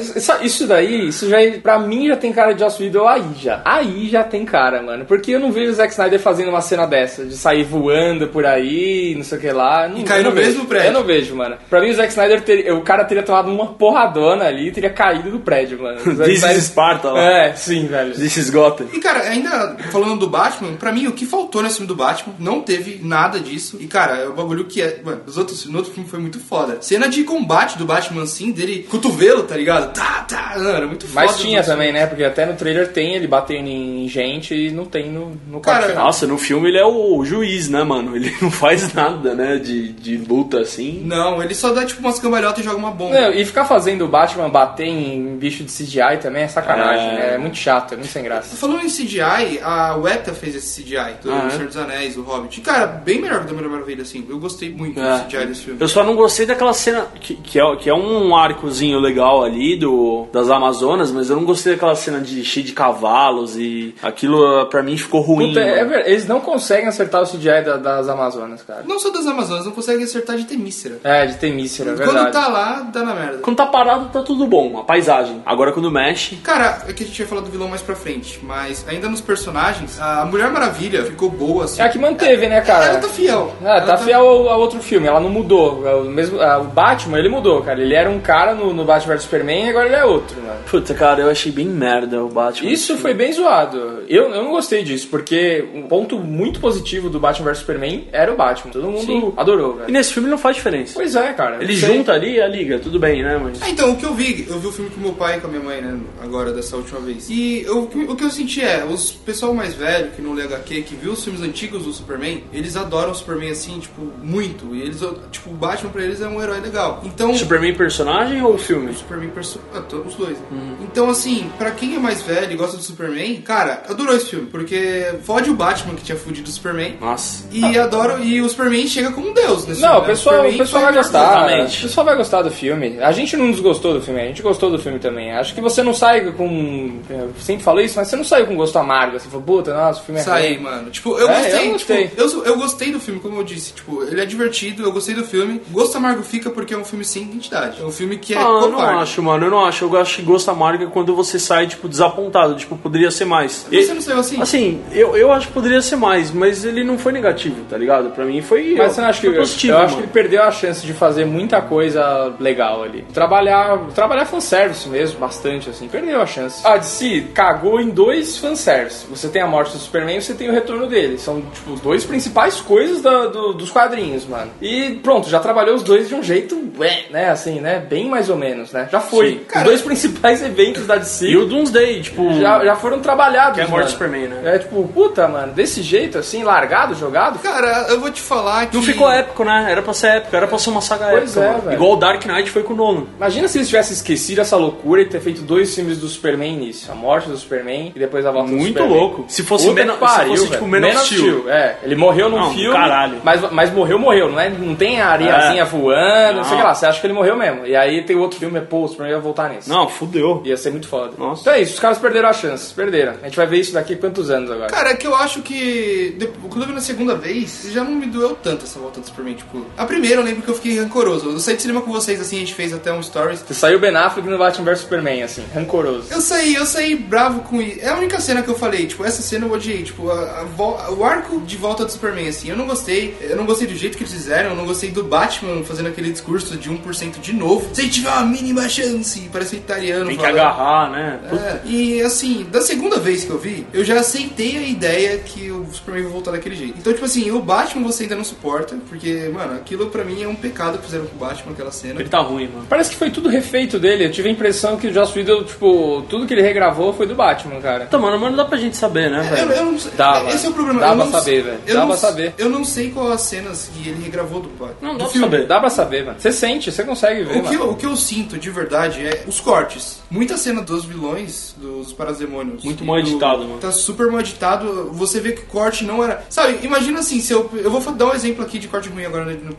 isso, daí, isso já, pra mim já tem cara de Joss Whedon aí já. Aí já tem cara, mano. Porque eu não vejo o Zack Snyder fazendo uma cena dessa, de sair voando por aí, não sei o que lá. Não, E cair no vejo. mesmo prédio. Eu não vejo, mano. Pra mim o Zack Snyder, teria, o cara teria tomado uma porradona ali e teria caído do prédio, mano. This Snyder- is Sparta lá. É, sim, velho. This is Gotham. E cara, ainda falando do Batman, pra mim o que faltou nesse filme do Batman não teve nada disso. E cara, é o bagulho que é. Mano, os outros, no outro filme foi muito foda. Cena de combate do Batman assim, dele cotovelo, tá ligado? Tá, tá, não, era muito foda. Mas tinha também, né? Porque até no trailer tem ele batendo em gente e não tem no, no Cara, final. Nossa, no filme ele é o juiz, né, mano? Ele não faz nada, né, de, de luta assim. Não, ele só dá tipo umas cambalhotas e joga uma bomba. Não, e ficar fazendo o Batman bater em bicho de CGI também é sacanagem, É. né? É muito chato, é muito sem graça. Falando em CGI, a Weta fez esse CGI do Ah, é? Senhor dos Anéis, o Hobbit. E, cara, bem melhor que o da Mulher Maravilha, assim. Eu gostei muito É. do CGI desse filme. Eu só não gostei daquela cena que, que, é, que é um arcozinho legal ali do, das Amazonas, mas eu não gostei daquela cena de cheio de cavalos e aquilo pra mim ficou ruim. Puta, é verdade, eles não conseguem acertar o CGI da- das Amazonas, cara. Não só das Amazonas, não consegue acertar de Temícera. É, de Temícera, é Quando verdade. tá lá, dá na merda. Quando tá parado tá tudo bom, a paisagem. Agora quando mexe, Cara, é que a gente ia falar do vilão mais pra frente, mas ainda nos personagens, a Mulher Maravilha ficou boa, assim. É a que manteve, né, cara? Ela tá fiel. Ah, Ela tá fiel ao, ao outro filme, ela não mudou. É O, mesmo, ah, o Batman, ele mudou, cara. Ele era um cara no, no Batman vs Superman e agora ele é outro, mano. puta, cara, eu achei bem merda o Batman. Isso foi bem zoado. Eu, eu não gostei disso, porque um ponto muito positivo do Batman vs Superman era o Batman. Todo mundo Sim. adorou, E velho. nesse filme não faz diferença. Pois é, cara. Ele sei. junta ali a liga, tudo bem, né, mas... Ah, então, o que eu vi, eu vi o filme com meu pai e com a minha mãe, né, agora, dessa última vez. E eu- o que- o que eu senti é, os pessoal mais velho, que não lê HQ, que viu os filmes antigos do Superman, eles adoram o Superman, assim, tipo, muito. E eles, tipo, o Batman pra eles é um herói legal. Então... Superman personagem ou filme? O Superman perso... ah, todos os dois. né? Então, assim, pra quem é mais velho e gosta do Superman, cara, adorou esse filme, porque fode o Batman que tinha fudido do Superman. Nossa. E adoro, e o Superman chega como um deus nesse Não, filme, o né? pessoal, o pessoal vai gostar. Exatamente. O pessoal vai gostar do filme. A gente não desgostou do filme, a gente gostou do filme também. Acho que você não sai com. Eu sempre falo isso, mas você não saiu com gosto amargo. Você falou, puta, nossa, o filme é Saí, ruim. mano. Tipo, eu É, gostei. eu gostei. Tipo, eu, eu gostei do filme, como eu disse. Tipo, ele é divertido, eu gostei do filme. Gosto amargo fica porque é um filme sem identidade. É um filme que é Ah, eu não acho, mano, eu não acho. Eu acho que gosto amargo é quando você sai, tipo, desapontado. Tipo, poderia ser mais. Você não saiu assim? Assim, eu, eu acho que poderia ser mais, mas ele não foi negativo, tá ligado? Pra mim foi. Mas você não acha que foi positivo, eu acho que ele perdeu a chance de fazer muita coisa legal ali. Trabalhar, trabalhar fanservice mesmo, bastante assim. Perdeu a chance. A DC cagou em dois fanservice. Você tem a morte do Superman e você tem o retorno dele. São tipo os dois principais coisas da- do- dos quadrinhos, mano. E pronto, já trabalhou os dois de um jeito, ué, né, assim, né, bem mais ou menos, né? Já foi. Sim. Os dois principais eventos da DC E o Doomsday, tipo. já, já foram trabalhados, Que é a morte do Superman, né? É tipo, puta, mano, desse jeito assim, largado, jogado, Cara, eu vou te falar que. Não ficou épico, né? Era pra ser épico, era pra ser uma saga Pois épica. é, mano. velho. Igual o Dark Knight foi com o Nolan. Imagina se eles tivessem esquecido essa loucura e ter feito dois filmes do Superman nisso. A morte do Superman e depois a volta do Muito Superman. louco. Se fosse Puta Man- pariu, se fosse, tipo, velho. Man of Steel. É, ele morreu num Não, do filme, caralho. Mas, mas morreu, morreu. Não, é, não tem a areiazinha É. voando, não sei o que lá. Você acha que ele morreu mesmo. E aí tem outro filme, é, pô, o Superman vai voltar nisso. Não, fudeu. Ia ser muito foda. Nossa. Então é isso, os caras perderam a chance. Perderam. A gente vai ver isso daqui a quantos anos agora? Cara, é que eu acho que. Quando eu vi na segunda vez, já não me doeu tanto essa volta do Superman. Tipo, a primeira eu lembro que eu fiquei rancoroso. Eu saí de cinema com vocês, assim, a gente fez até um stories. Você saiu Ben Affleck no Batman vs Superman, assim, rancoroso. Eu saí, eu saí bravo com isso. É a única cena que eu falei, tipo, essa cena eu odiei. Tipo, a- a o arco de volta do Superman, assim, eu não gostei. Eu não gostei do jeito que eles fizeram, eu não gostei do Batman fazendo aquele discurso de 1% de novo. Se tiver uma mínima chance, parece italiano. Tem que falando. agarrar, né? É, e assim, da segunda vez que eu vi, eu já aceitei a ideia que o Superman vai voltar daquele jeito. Então, tipo assim, o Batman você ainda não suporta, porque, mano, aquilo pra mim é um pecado que fizeram com o Batman, aquela cena. Ele tá ruim, mano. Parece que foi tudo refeito dele. Eu tive a impressão que o Joss Whedon, tipo, tudo que ele regravou foi do Batman, cara. Tá, mano, mas não dá pra gente saber, né, Eu, velho? eu não sei. Dá, esse é o problema. Dá eu pra não saber, velho. eu Dá não saber. Eu não sei qual a cena cenas que ele regravou do pai. Não, dá pra filme. saber. Dá pra saber, mano. Você sente, você consegue ver, O que, mano. eu, o que eu sinto de verdade é os cortes. Muita cena dos vilões, dos parazemônios. Muito e mal do- editado, mano. Tá super mal editado. Você vê que o corte não era. Sabe, imagina assim, se eu. Eu vou dar um exemplo aqui de corte ruim agora no,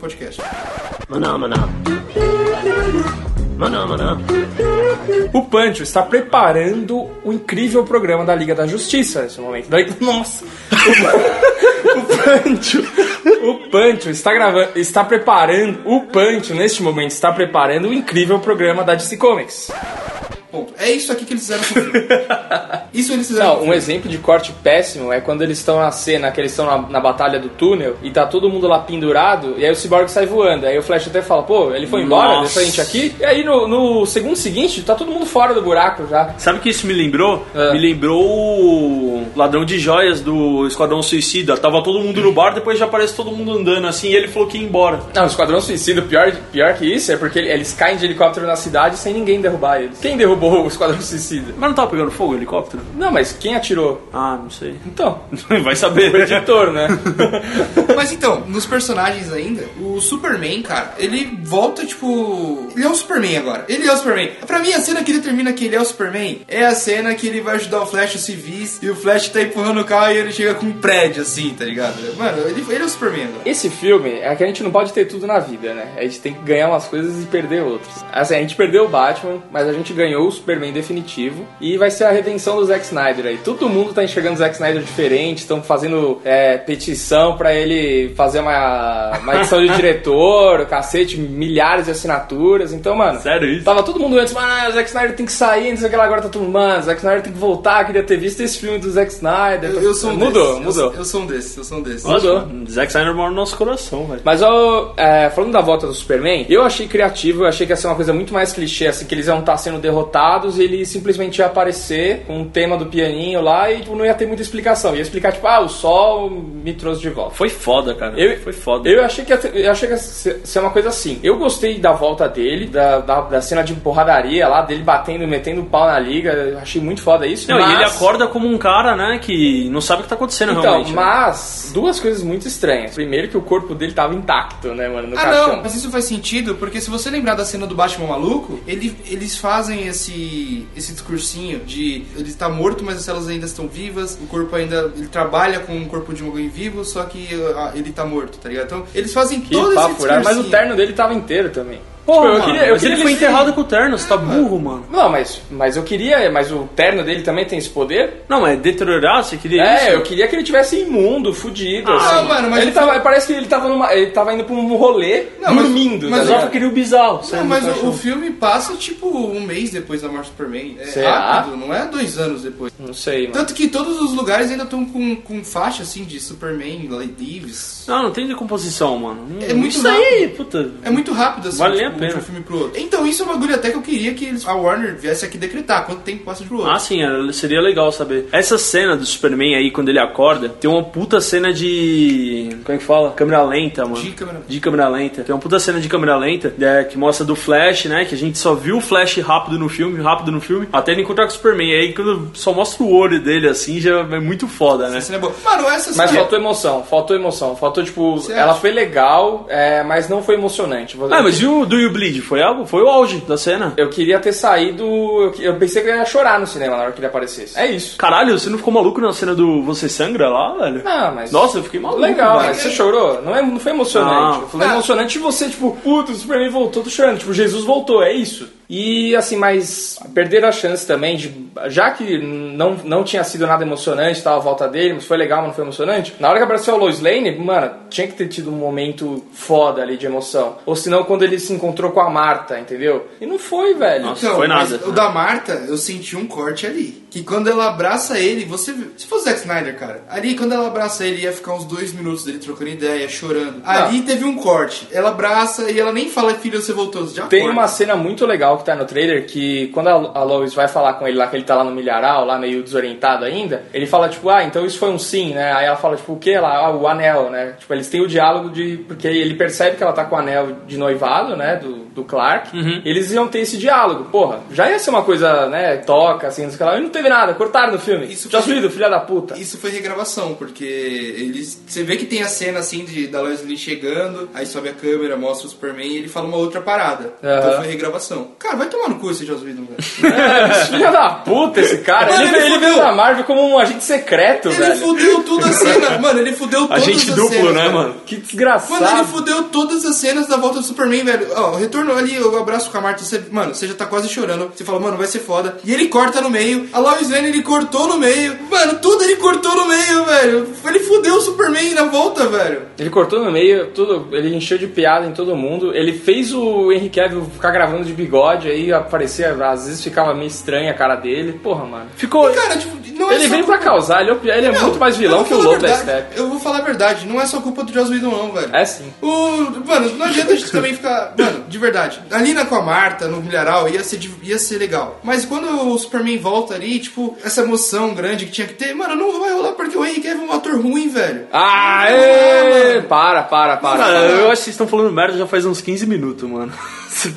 no podcast. O Pancho está preparando o incrível programa da Liga da Justiça nesse momento. Daí, nossa! O Pancho, o Pancho está gravando, está preparando, o Pancho neste momento está preparando o incrível programa da DC Comics. Ponto. É isso aqui que eles fizeram com o filme. Isso eles fizeram Não, um exemplo de corte péssimo é quando eles estão na cena, que eles estão na, na batalha do túnel e tá todo mundo lá pendurado, e aí o Cyborg sai voando. Aí o Flash até fala, pô, ele foi embora, Nossa. deixa a gente aqui. E aí no, no segundo seguinte, tá todo mundo fora do buraco já. Sabe o que isso me lembrou? É. Me lembrou o ladrão de joias do Esquadrão Suicida. Tava todo mundo no bar, depois já aparece todo mundo andando assim e ele falou que ia embora. Não, o Esquadrão Suicida, pior, pior que isso, é porque eles caem de helicóptero na cidade sem ninguém derrubar eles. Quem derrubou o Esquadrão Suicida? Mas não tava pegando fogo o helicóptero? Não, mas quem atirou? Ah, não sei. Então, Vai saber. o editor, né? Mas então, nos personagens ainda, o Superman, cara, ele volta, tipo. Ele é o Superman agora. Ele é o Superman. Pra mim, a cena que determina que ele é o Superman é a cena que ele vai ajudar o Flash os civis e o Flash tá empurrando o carro e ele chega com um prédio assim, tá ligado? Mano, ele, ele é o Superman agora. Esse filme é que a gente não pode ter tudo na vida, né? A gente tem que ganhar umas coisas e perder outras. Assim, a gente perdeu o Batman, mas a gente ganhou o Superman definitivo. E vai ser a redenção do Zack Snyder aí. Todo mundo tá enxergando o Zack Snyder diferente, estão fazendo é, petição pra ele fazer uma, uma edição de diretor, o cacete, milhares de assinaturas. Então, mano. Sério isso? Tava todo mundo antes, mano, o Zack Snyder tem que sair, não sei o que lá, agora tá todo mundo, mano, o Zack Snyder tem que voltar, queria ter visto esse filme do Zack Snyder. Eu, eu sou um Mudou, desses. mudou. Eu, eu sou um desses, eu sou um desses. Mudou. Nossa, Zack Snyder mora no nosso coração, velho. Mas ó, é, falando da volta do Superman, eu achei criativo, eu achei que ia ser uma coisa muito mais clichê, assim, que eles iam estar sendo derrotados e ele simplesmente ia aparecer com o tema do pianinho lá e tipo, não ia ter muita explicação. Ia explicar, tipo, ah, o sol me trouxe de volta. Foi foda, cara. Eu- Foi foda. Eu achei que ia, ter- eu achei que ia ser ser uma coisa assim. Eu gostei da volta dele, da, da, da cena de porradaria lá, dele batendo, metendo o pau na liga. Eu achei muito foda isso. Não, mas... e ele acorda como um cara, né, que não sabe o que tá acontecendo Então, realmente. né? mas duas coisas muito estranhas. Primeiro que o corpo dele tava intacto, né, mano, no Ah, caixão. não, mas isso faz sentido, porque se você lembrar da cena do Batman maluco, ele- eles fazem esse, esse discursinho de ele está morto, mas as células ainda estão vivas, o corpo ainda. Ele trabalha com o corpo de um alguém vivo, só que ah, ele tá morto, tá ligado? Então, eles fazem Que todo esse papo furado, mas o discursinho. terno dele tava inteiro também. Pô, Tipo, eu queria- eu mas queria ele foi enterrado com o terno, você tá burro, mano. Não, mas, mas eu queria, mas o terno dele também tem esse poder? Não, mas deteriorar, você queria É, isso? eu queria que ele tivesse imundo, fudido, Ah, assim. mano, mas ele tava, parece que ele tava numa, ele tava indo pra um rolê, Não, mas- dormindo. mas tá Só ligado? que eu queria o bizarro. Não, mas do o, o filme passa tipo um mês depois da morte do Superman. É Será? rápido, não é dois anos depois. Não sei, mano. Tanto que todos os lugares ainda estão com, com faixa assim de Superman, Leaves. Não, não tem decomposição, mano. É muito Isso aí, puta. É muito rápido assim, tipo, pena. de um filme pro outro. Então, isso é um bagulho até que eu queria que eles, a Warner viesse aqui decretar quanto tempo passa de pro outro. Ah, sim, era- seria legal saber. Essa cena do Superman aí, quando ele acorda, tem uma puta cena de. Como é que fala? Câmera lenta, mano. De câmera- De câmera lenta. Tem uma puta cena de câmera lenta é, que mostra do Flash, né? Que a gente só viu o Flash rápido no filme, rápido no filme, até ele encontrar com o Superman. Aí, quando só mostra o olho dele assim, já é muito foda, né? Essa cena é boa. Mano, essa Mas cena... faltou emoção, faltou emoção, faltou tipo, Você ela foi legal, é, mas não foi emocionante. Ah, mas e o Do You Bleed? Foi, algo, foi o auge da cena. Eu queria ter saído, eu, eu pensei que eu ia chorar no cinema na hora que ele aparecesse. É isso. Caralho, você não ficou maluco na cena do Você Sangra lá, velho? Não, mas. Nossa, eu fiquei maluco. Legal, velho. mas você chorou? Não, é, não foi emocionante. Não. Foi emocionante você, tipo, puta, o Superman voltou, tô chorando. Tipo, Jesus voltou, é isso. E assim, mas perderam a chance também de. Já que não, não tinha sido nada emocionante, tal, a volta dele, mas foi legal, mas não foi emocionante. Na hora que apareceu a Lois Lane, mano, tinha que ter tido um momento foda ali de emoção. Ou senão quando ele se encontrou com a Marta, entendeu? E não foi, velho. Nossa. foi mas nada. O da Marta, eu senti um corte ali. Que quando ela abraça ele, você. Se fosse o Zack Snyder, cara, ali quando ela abraça ele, ia ficar uns dois minutos dele trocando ideia, chorando. Ali teve um corte. Ela abraça e ela nem fala, filho, você voltou. Já Tem corta. uma cena muito legal que tá no trailer que quando a, Lois vai falar com ele lá, que ele tá lá no milharal, lá meio desorientado ainda, ele fala tipo, ah, então isso foi um sim, né? Aí ela fala tipo, o que lá? Ah, o anel, né? Tipo, eles têm o diálogo de. Porque ele percebe que ela tá com o anel de noivado, né? Do, do Clark, eles iam ter esse diálogo. Porra, já ia ser uma coisa, né, toca, assim, não sei o que lá. E não teve nada, cortaram no filme. Isso Já foi- suído, filha da puta. Isso foi regravação, porque eles. Você vê que tem a cena assim de, da Lois Lane chegando, aí sobe a câmera, mostra o Superman e ele fala uma outra parada. Aham. Então foi regravação. Cara, vai tomar no cu esse Joss Whedon, velho. É, filha da puta esse cara. Mano, ele, ele ele veio da Marvel como um agente secreto, Ele velho. fudeu toda a cena. Mano, ele fudeu todas Agente as duplo, cenas. né, velho. mano? Que desgraçado. Mano, ele fudeu todas as cenas da volta do Superman, velho. Ó, o retorno ali, o abraço com a Marta, você, mano, você já tá quase chorando. Você fala, mano, vai ser foda. E ele corta no meio. A Lois Lane, ele cortou no meio. Mano, tudo ele cortou no meio, velho. Ele fudeu o Superman na volta, velho. Ele cortou no meio, tudo, ele encheu de piada em todo mundo. Ele fez o Henry Cavill ficar gravando de bigode, aí aparecia, às vezes ficava meio estranha a cara dele. Porra, mano. Ficou. E, cara, tipo, não é Ele só veio pra culpa- causar, ele é, ele é Não, muito mais vilão que o Lobo da. Step. Eu vou falar a verdade, não é só culpa do Joss Whedon, não, velho. É sim. O, mano, não adianta a gente também ficar. Mano, de verdade. Ali na com a Marta, no milharal, ia ser, de- ia ser legal. Mas quando o Superman volta ali, tipo, essa emoção grande que tinha que ter, mano, não vai rolar porque o Henry Cavill é um ator ruim, velho. Ah, mano. para, para, para. Cara, para. eu acho que vocês estão falando merda já faz uns 15 minutos, mano.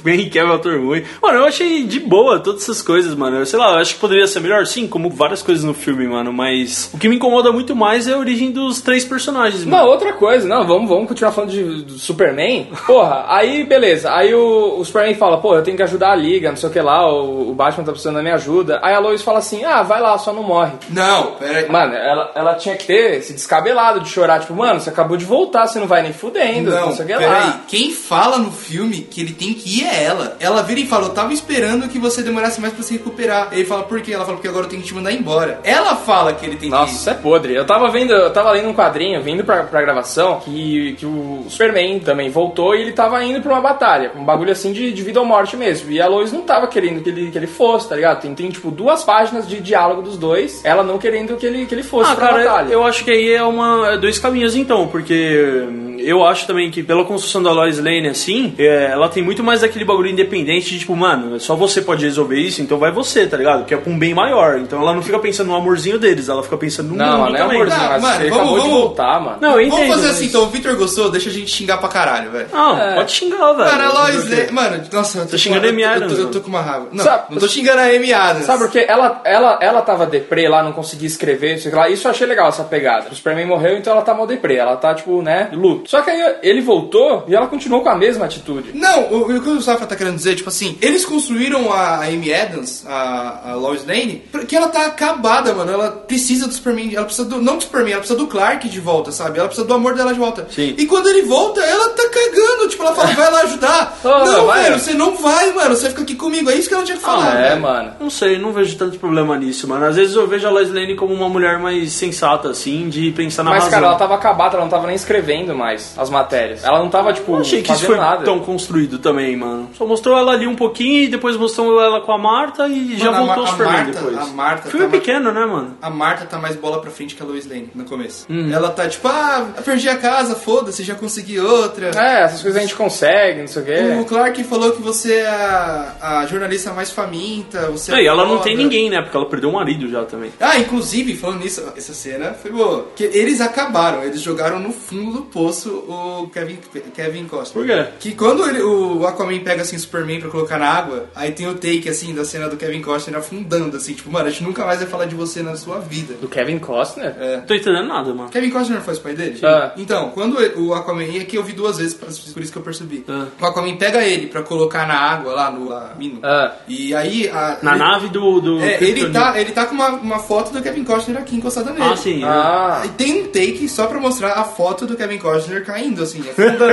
Bem que é o ator ruim. Mano, eu achei de boa todas essas coisas, mano. Eu sei lá, eu acho que poderia ser melhor, sim, como várias coisas no filme, mano. Mas o que me incomoda muito mais é a origem dos três personagens, Não, mano. outra coisa, não, vamos, vamos continuar falando de, Superman. Porra, aí beleza, aí o, o Superman fala, pô, eu tenho que ajudar a liga, não sei o que lá, o, o Batman tá precisando da minha ajuda. Aí a Lois fala assim, ah, vai lá, só não morre. Não, pera aí. Mano, ela, ela tinha que ter se descabelado de chorar, tipo, mano, você acabou de voltar, você não vai nem fudendo, não, Não, sei o que lá. Quem fala no filme que ele tem que ir é ela. Ela vira e fala, eu tava esperando que você demorasse mais pra se recuperar. Ele fala, por quê? Ela fala, porque agora eu tenho que te mandar embora. Ela fala que ele tem Nossa, que isso é podre. Eu tava vendo, eu tava lendo um quadrinho, vindo pra, pra gravação, que, que o Superman também voltou e ele tava indo pra uma batalha. Um bagulho assim de, de vida ou morte mesmo. E a Lois não tava querendo que ele, que ele fosse, tá ligado? Tem, tem tipo duas páginas de diálogo dos dois, ela não querendo que ele, que ele fosse Ah, pra cara, batalha. eu acho que aí é uma é dois caminhos então, porque eu acho também que pela construção da Lois Lane assim, é, ela tem muito mais aquele bagulho independente de tipo, mano, só você pode resolver isso, então vai você, tá ligado? Que é pra um bem maior. Então ela não fica pensando no amorzinho deles, ela fica pensando no Não, mundo não é também. amorzinho, Não, mas mano, vamos- acabou de vamos- voltar, mano. Não, eu entendo. Vamos fazer mas- assim, então. O Victor gostou, deixa a gente xingar pra caralho, velho. Não, É. pode xingar, velho. Cara, a Lois? Lane. Mano, nossa, eu tô Tá xingando com a Amy eu tô- Adams, Eu tô, com uma raiva. Não, Sabe- não tô xingando a Amy Adams. Sabe por quê? Ela, ela, ela tava deprê lá, não conseguia escrever, não sei o que lá. Isso eu achei legal, essa pegada. O Superman morreu, então ela tá mal deprê. Ela tá, tipo, né, luto. Só que aí ele voltou e ela continuou com a mesma atitude. Não, o, o que o Safra tá querendo dizer, tipo assim, eles construíram a Amy Adams, a, a Lois Lane, porque ela tá acabada, mano. Ela precisa do Superman, ela precisa do. Não do Superman, ela precisa do Clark de volta, sabe? Ela precisa do amor dela de volta. Sim. E quando ele volta, ela tá cagando. Tipo, ela fala, vai lá ajudar. Oh, não, vai. velho, você não vai, mano. Você fica aqui comigo. É isso que ela tinha que falar. é, velho. mano. Não sei, não vejo tanto problema nisso, mano. Às vezes eu vejo a Lois Lane como uma mulher mais sensata, assim, de pensar na Mas, razão. cara, ela tava acabada, ela não tava nem escrevendo mais as matérias. Ela não tava, tipo, Eu achei que isso foi nada. tão construído também, mano. Só mostrou ela ali um pouquinho e depois mostrou ela com a Marta e já Mano, a voltou Ma- o a Superman Marta- depois. a Marta Filme tá pequeno, né, mano? A Marta tá mais bola pra frente que a Lois Lane no começo. Uhum. Ela tá tipo, ah, eu perdi a casa, foda-se, já consegui outra. É, essas coisas a gente consegue, não sei o quê. O Clark falou que você é a, a jornalista mais faminta, você é e ela não tem ninguém, né? Porque ela perdeu o marido já também. Ah, inclusive, falando nisso, essa cena foi boa. Que eles acabaram, eles jogaram no fundo do poço o Kevin, Kevin Costner. Por quê? Que quando ele- o Aquaman pega assim o Superman pra colocar na água, aí tem o take assim da cena do Kevin Costner afundando, assim, tipo, mano, a gente nunca mais vai falar de você na sua vida. Do Kevin Costner? É. Não tô entendendo nada, mano. Kevin Costner faz pai dele? Ah. Então, quando o Aquaman, e aqui eu vi duas vezes, por isso que eu percebi. Ah. O Aquaman pega ele pra colocar na água lá no lá, mino. Ah. E aí. a- Na ele, nave do. do É, ele tá, ele tá com uma, uma foto do Kevin Costner aqui encostada nele. Ah, sim. Ah. E tem um take só pra mostrar a foto do Kevin Costner caindo, assim, afundando.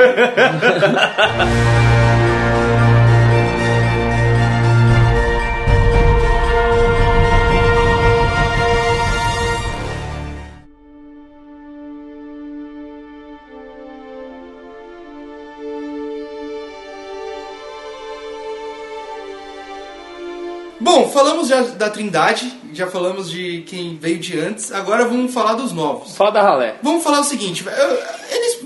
Bom, falamos já da Trindade, já falamos de quem veio de antes, agora vamos falar dos novos. Fala da ralé. Vamos falar o seguinte, eu-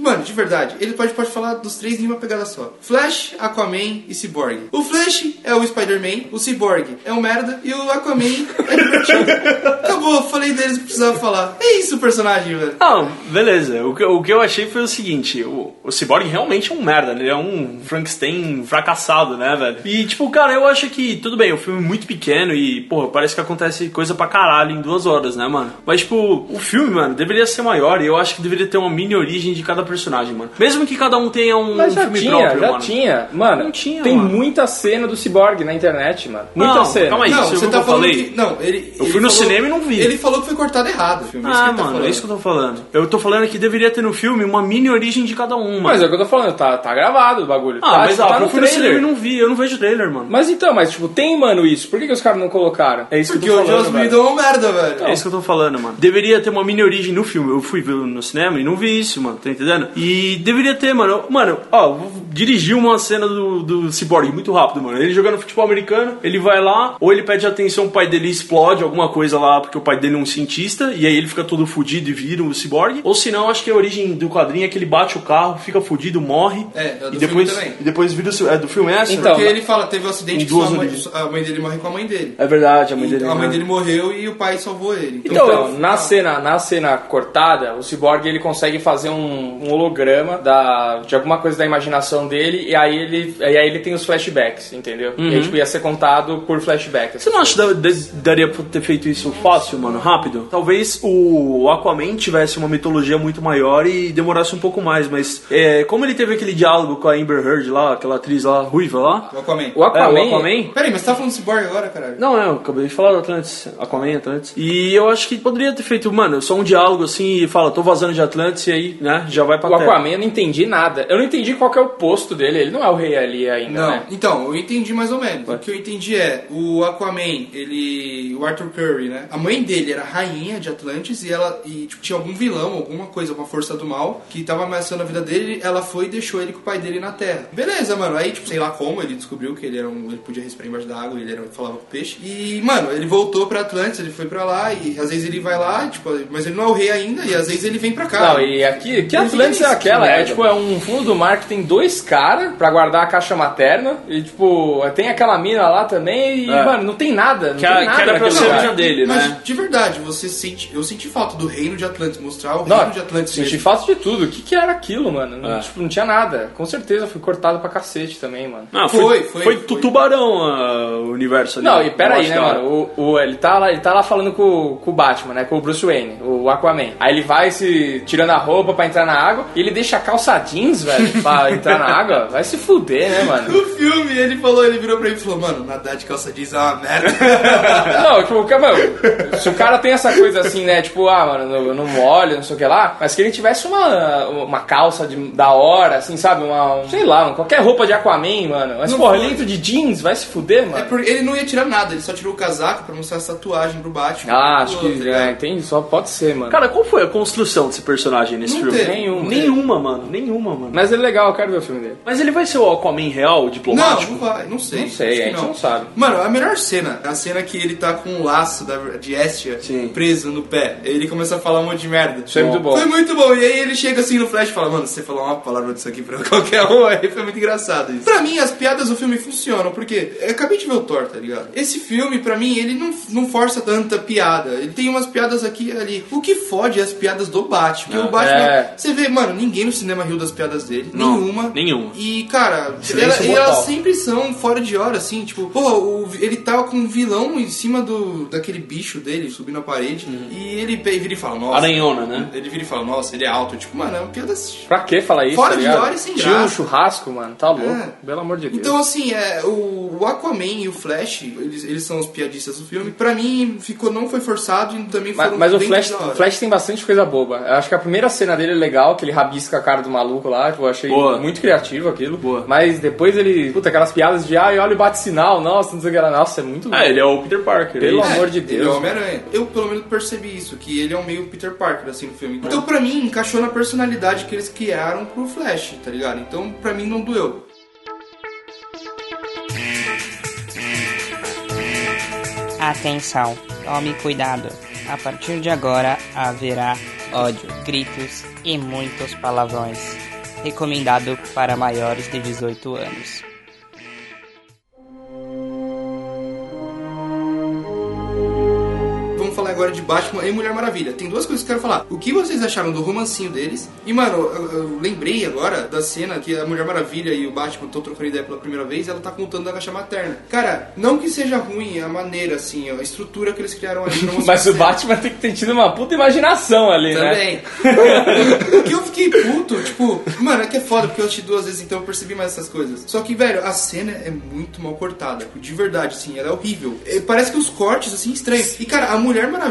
mano, de verdade, ele pode, pode falar dos três em uma pegada só. Flash, Aquaman e Cyborg. O Flash é o Spider-Man, o Cyborg é um merda e o Aquaman é divertido. Acabou. Falei deles que precisava falar. É isso o personagem, velho. Não, beleza. O que, o que eu achei foi o seguinte: o, o Cyborg realmente é um merda, né? Ele é um Frankenstein fracassado, né, velho? E, tipo, cara, eu acho que, tudo bem, o filme é muito pequeno e, porra, parece que acontece coisa pra caralho em duas horas, né, mano? Mas, tipo, o filme, mano, deveria ser maior e eu acho que deveria ter uma mini origem de cada personagem, mano. Mesmo que cada um tenha um, Mas já filme tinha, próprio, já mano. tinha. Mano, Não tinha, tem mano. muita cena do Cyborg na internet, mano. Muita Não, cena. calma aí. não, você eu tá falando falei. que. Não, ele. Eu ele fui no falou- cinema e não vi. Ele falou que foi cortado errado o filme. Ah, tá mano, falando. é isso que eu tô falando. Eu tô falando que deveria ter no filme uma mini origem de cada um, mano. Mas é o que eu tô falando, tá, tá gravado o bagulho. Ah, tá, mas tipo, ah, tá eu no fui no trailer. cinema e não vi, eu não vejo trailer, mano. Mas então, mas tipo, tem, mano, isso. Por que, que os caras não colocaram? É isso Porque que eu o tô falando, Joss velho. Whedon é um merda, velho. É isso que eu tô falando, mano. Deveria ter uma mini origem no filme. Eu fui no cinema e não vi isso, mano. Tá entendendo? E deveria ter, mano. Mano, ó, vou dirigir uma cena do, do Cyborg muito rápido, mano. Ele jogando futebol americano, ele vai lá, ou ele pede atenção, o pai dele explode alguma coisa lá, porque o pai dele é um cientista, e aí ele fica todo fudido e vira o Cyborg. Ou senão, acho que a origem do quadrinho é que ele bate o carro, fica fudido, morre. É, é do e depois, filme também. E depois vira o. É do filme essa? Então, Porque ele fala, teve um acidente que duas sua mãe, a mãe dele morre com a mãe dele. É verdade, a mãe dele. a mãe né? dele morreu e o pai salvou ele. Então, na cena, na cena cortada, o Cyborg ele consegue fazer um, um holograma da, de alguma coisa da imaginação dele e aí ele, e aí ele tem os flashbacks, entendeu? E aí, tipo, ia ser contado por flashback. Você não acha que da- da- daria pra ter feito isso fácil, mano? Rápido? Talvez o Aquaman tivesse uma mitologia muito maior e demorasse um pouco mais, mas é, como ele teve aquele diálogo com a Amber Heard lá, aquela atriz lá, ruiva lá. O Aquaman. O Aquaman, É, o Aquaman? Peraí, mas você tá falando de Cyborg agora, caralho? Não, é, eu acabei de falar do Atlantis, Aquaman Atlantis. E eu acho que poderia ter feito, mano, só um diálogo assim e fala, tô vazando de Atlantis e aí, né, já vai O. Aquaman eu não entendi nada. Eu não entendi qual que é o posto dele. Ele não é o rei ali ainda, Não, né? então, eu entendi mais ou menos. O que eu entendi é, o Aquaman, ele. O Arthur Curry, né? A mãe dele era rainha de Atlantis e ela. E tipo, tinha algum vilão, alguma coisa, uma força do mal, que tava ameaçando a vida dele, ela foi e deixou ele com o pai dele na Terra. Beleza, mano. Aí, tipo, sei lá como, ele descobriu que ele era um. Ele podia respirar embaixo da água, ele era, falava com peixe. E, mano, ele voltou pra Atlantis, ele foi pra lá, e às vezes ele vai lá, tipo, mas ele não é o rei ainda, e às vezes ele vem pra cá. Não, e aqui, que Atlantis é aquela? que É tipo, é um fundo do mar que tem dois caras pra guardar a caixa materna. E tipo, tem aquela mina lá também e, É. mano, não tem nada. Não Que, tem a- nada que era pra ser a dele, Mas né? de verdade, você sente. Eu senti falta do reino de Atlantis, mostrar o Não, reino de Atlantis. senti mesmo. falta de tudo. O que, que era aquilo, mano? Não, É. tipo, não tinha nada. Com certeza foi cortado pra cacete também, mano. Não, Foi, foi, foi, foi, foi. tubarão ah, o universo ali. Não, e aí, né, mano? O, o- ele, tá lá, ele tá lá falando com, com o Batman, né? Com o Bruce Wayne, o Aquaman. Aí ele vai se tirando a roupa pra entrar na água e ele deixa a calça jeans, velho, pra entrar na água. Vai se fuder, né, mano? No filme, ele falou, ele virou pra ele e falou, mano, nadar de calça jeans é uma merda. Não, tipo, mano, se o cara tem essa coisa assim, né? Tipo, ah, mano, eu não molho, não sei o que lá, mas que ele tivesse uma, uma calça de, da hora, assim, sabe? Uma, um- sei lá, qualquer roupa de Aquaman, mano. Mas, Não porra, foi. ele entra de jeans, vai se fuder, É mano. por- ele não ia tirar nada, ele só tirou o casaco pra mostrar essa tatuagem pro Batman. Ah, acho que é, tem, só pode ser, mano. Cara, qual foi a construção desse personagem nesse Não filme? teve. Nenhuma. Nenhuma, mano. Nenhuma, mano. Mas ele é legal, eu quero ver o filme dele. Mas ele vai ser o Aquaman real, Não, diplomático? não vai, não sei. Não sei, a gente não sabe. Mano, a melhor cena é a cena que ele tá com um laço da, de Estia Sim. preso no pé. Ele começa a falar um monte de merda. Isso é muito bom. Foi muito bom. E aí ele chega assim no flash e fala, mano, você falou uma palavra disso aqui pra qualquer um. Aí foi muito engraçado isso. Pra mim, as piadas do filme funcionam, porque eu acabei de ver o Thor, tá ligado? Esse filme, pra mim, ele não, não força tanta piada. Ele tem umas piadas aqui e ali. O que fode é as piadas do Batman. Porque o Batman, É. você vê, mano, ninguém no cinema riu das piadas dele. Não, nenhuma. nenhuma. E, cara, ela- e elas sempre são fora de hora, assim, tipo, pô, o- ele tava com um vilão em cima do daquele bicho dele, subindo a parede, e ele vira e fala, nossa. Aranhona, né? Ele vira e fala, nossa, ele é alto. Tipo, mano, é uma piada. Pra que falar isso? Fora tá de ligado? hora e sem Tinha um graça. churrasco, mano, tá louco. É. Pelo amor de Deus. Então, assim, é, o, o Aquaman e o Flash, eles, eles são os piadistas do filme. Pra mim, ficou, não foi forçado e também Mas, foram mas o Flash, Flash tem bastante coisa boba. Eu acho que a primeira cena dele é legal, que ele rabisca a cara do maluco lá, que eu achei Boa. muito criativo aquilo. Boa. Mas depois ele, puta, aquelas piadas de, ai, olha o bate-sinal, nossa, não sei o que lá. Nossa, é muito. Ah, ele é o Peter Parker. Pelo é amor de Ele é Deus. o Homem-Aranha. Eu, pelo menos, percebi isso, que ele é um meio Peter Parker, assim, no filme. Então, pra mim, encaixou na personalidade que eles criaram pro Flash, tá ligado? Então, pra mim, não doeu. Atenção, tome cuidado. A partir de agora haverá ódio, gritos e muitos palavrões. Recomendado para maiores de 18 anos. Agora de Batman e Mulher Maravilha. Tem duas coisas que eu quero falar. O que vocês acharam do romancinho deles? E, mano, eu, eu lembrei agora da cena que a Mulher Maravilha e o Batman estão trocando ideia pela primeira vez e ela tá contando da caixa materna. Cara, não que seja ruim a maneira, assim, a estrutura que eles criaram ali. Mas o. Batman tem que ter tido uma puta imaginação ali, né? Também. o que eu fiquei puto, tipo, mano, é que é foda, porque eu assisti duas vezes, então eu percebi mais essas coisas. Só que, velho, a cena é muito mal cortada. tipo, De verdade, assim, ela é horrível. Parece que os cortes, assim, estranhos. E, cara, a Mulher Maravilha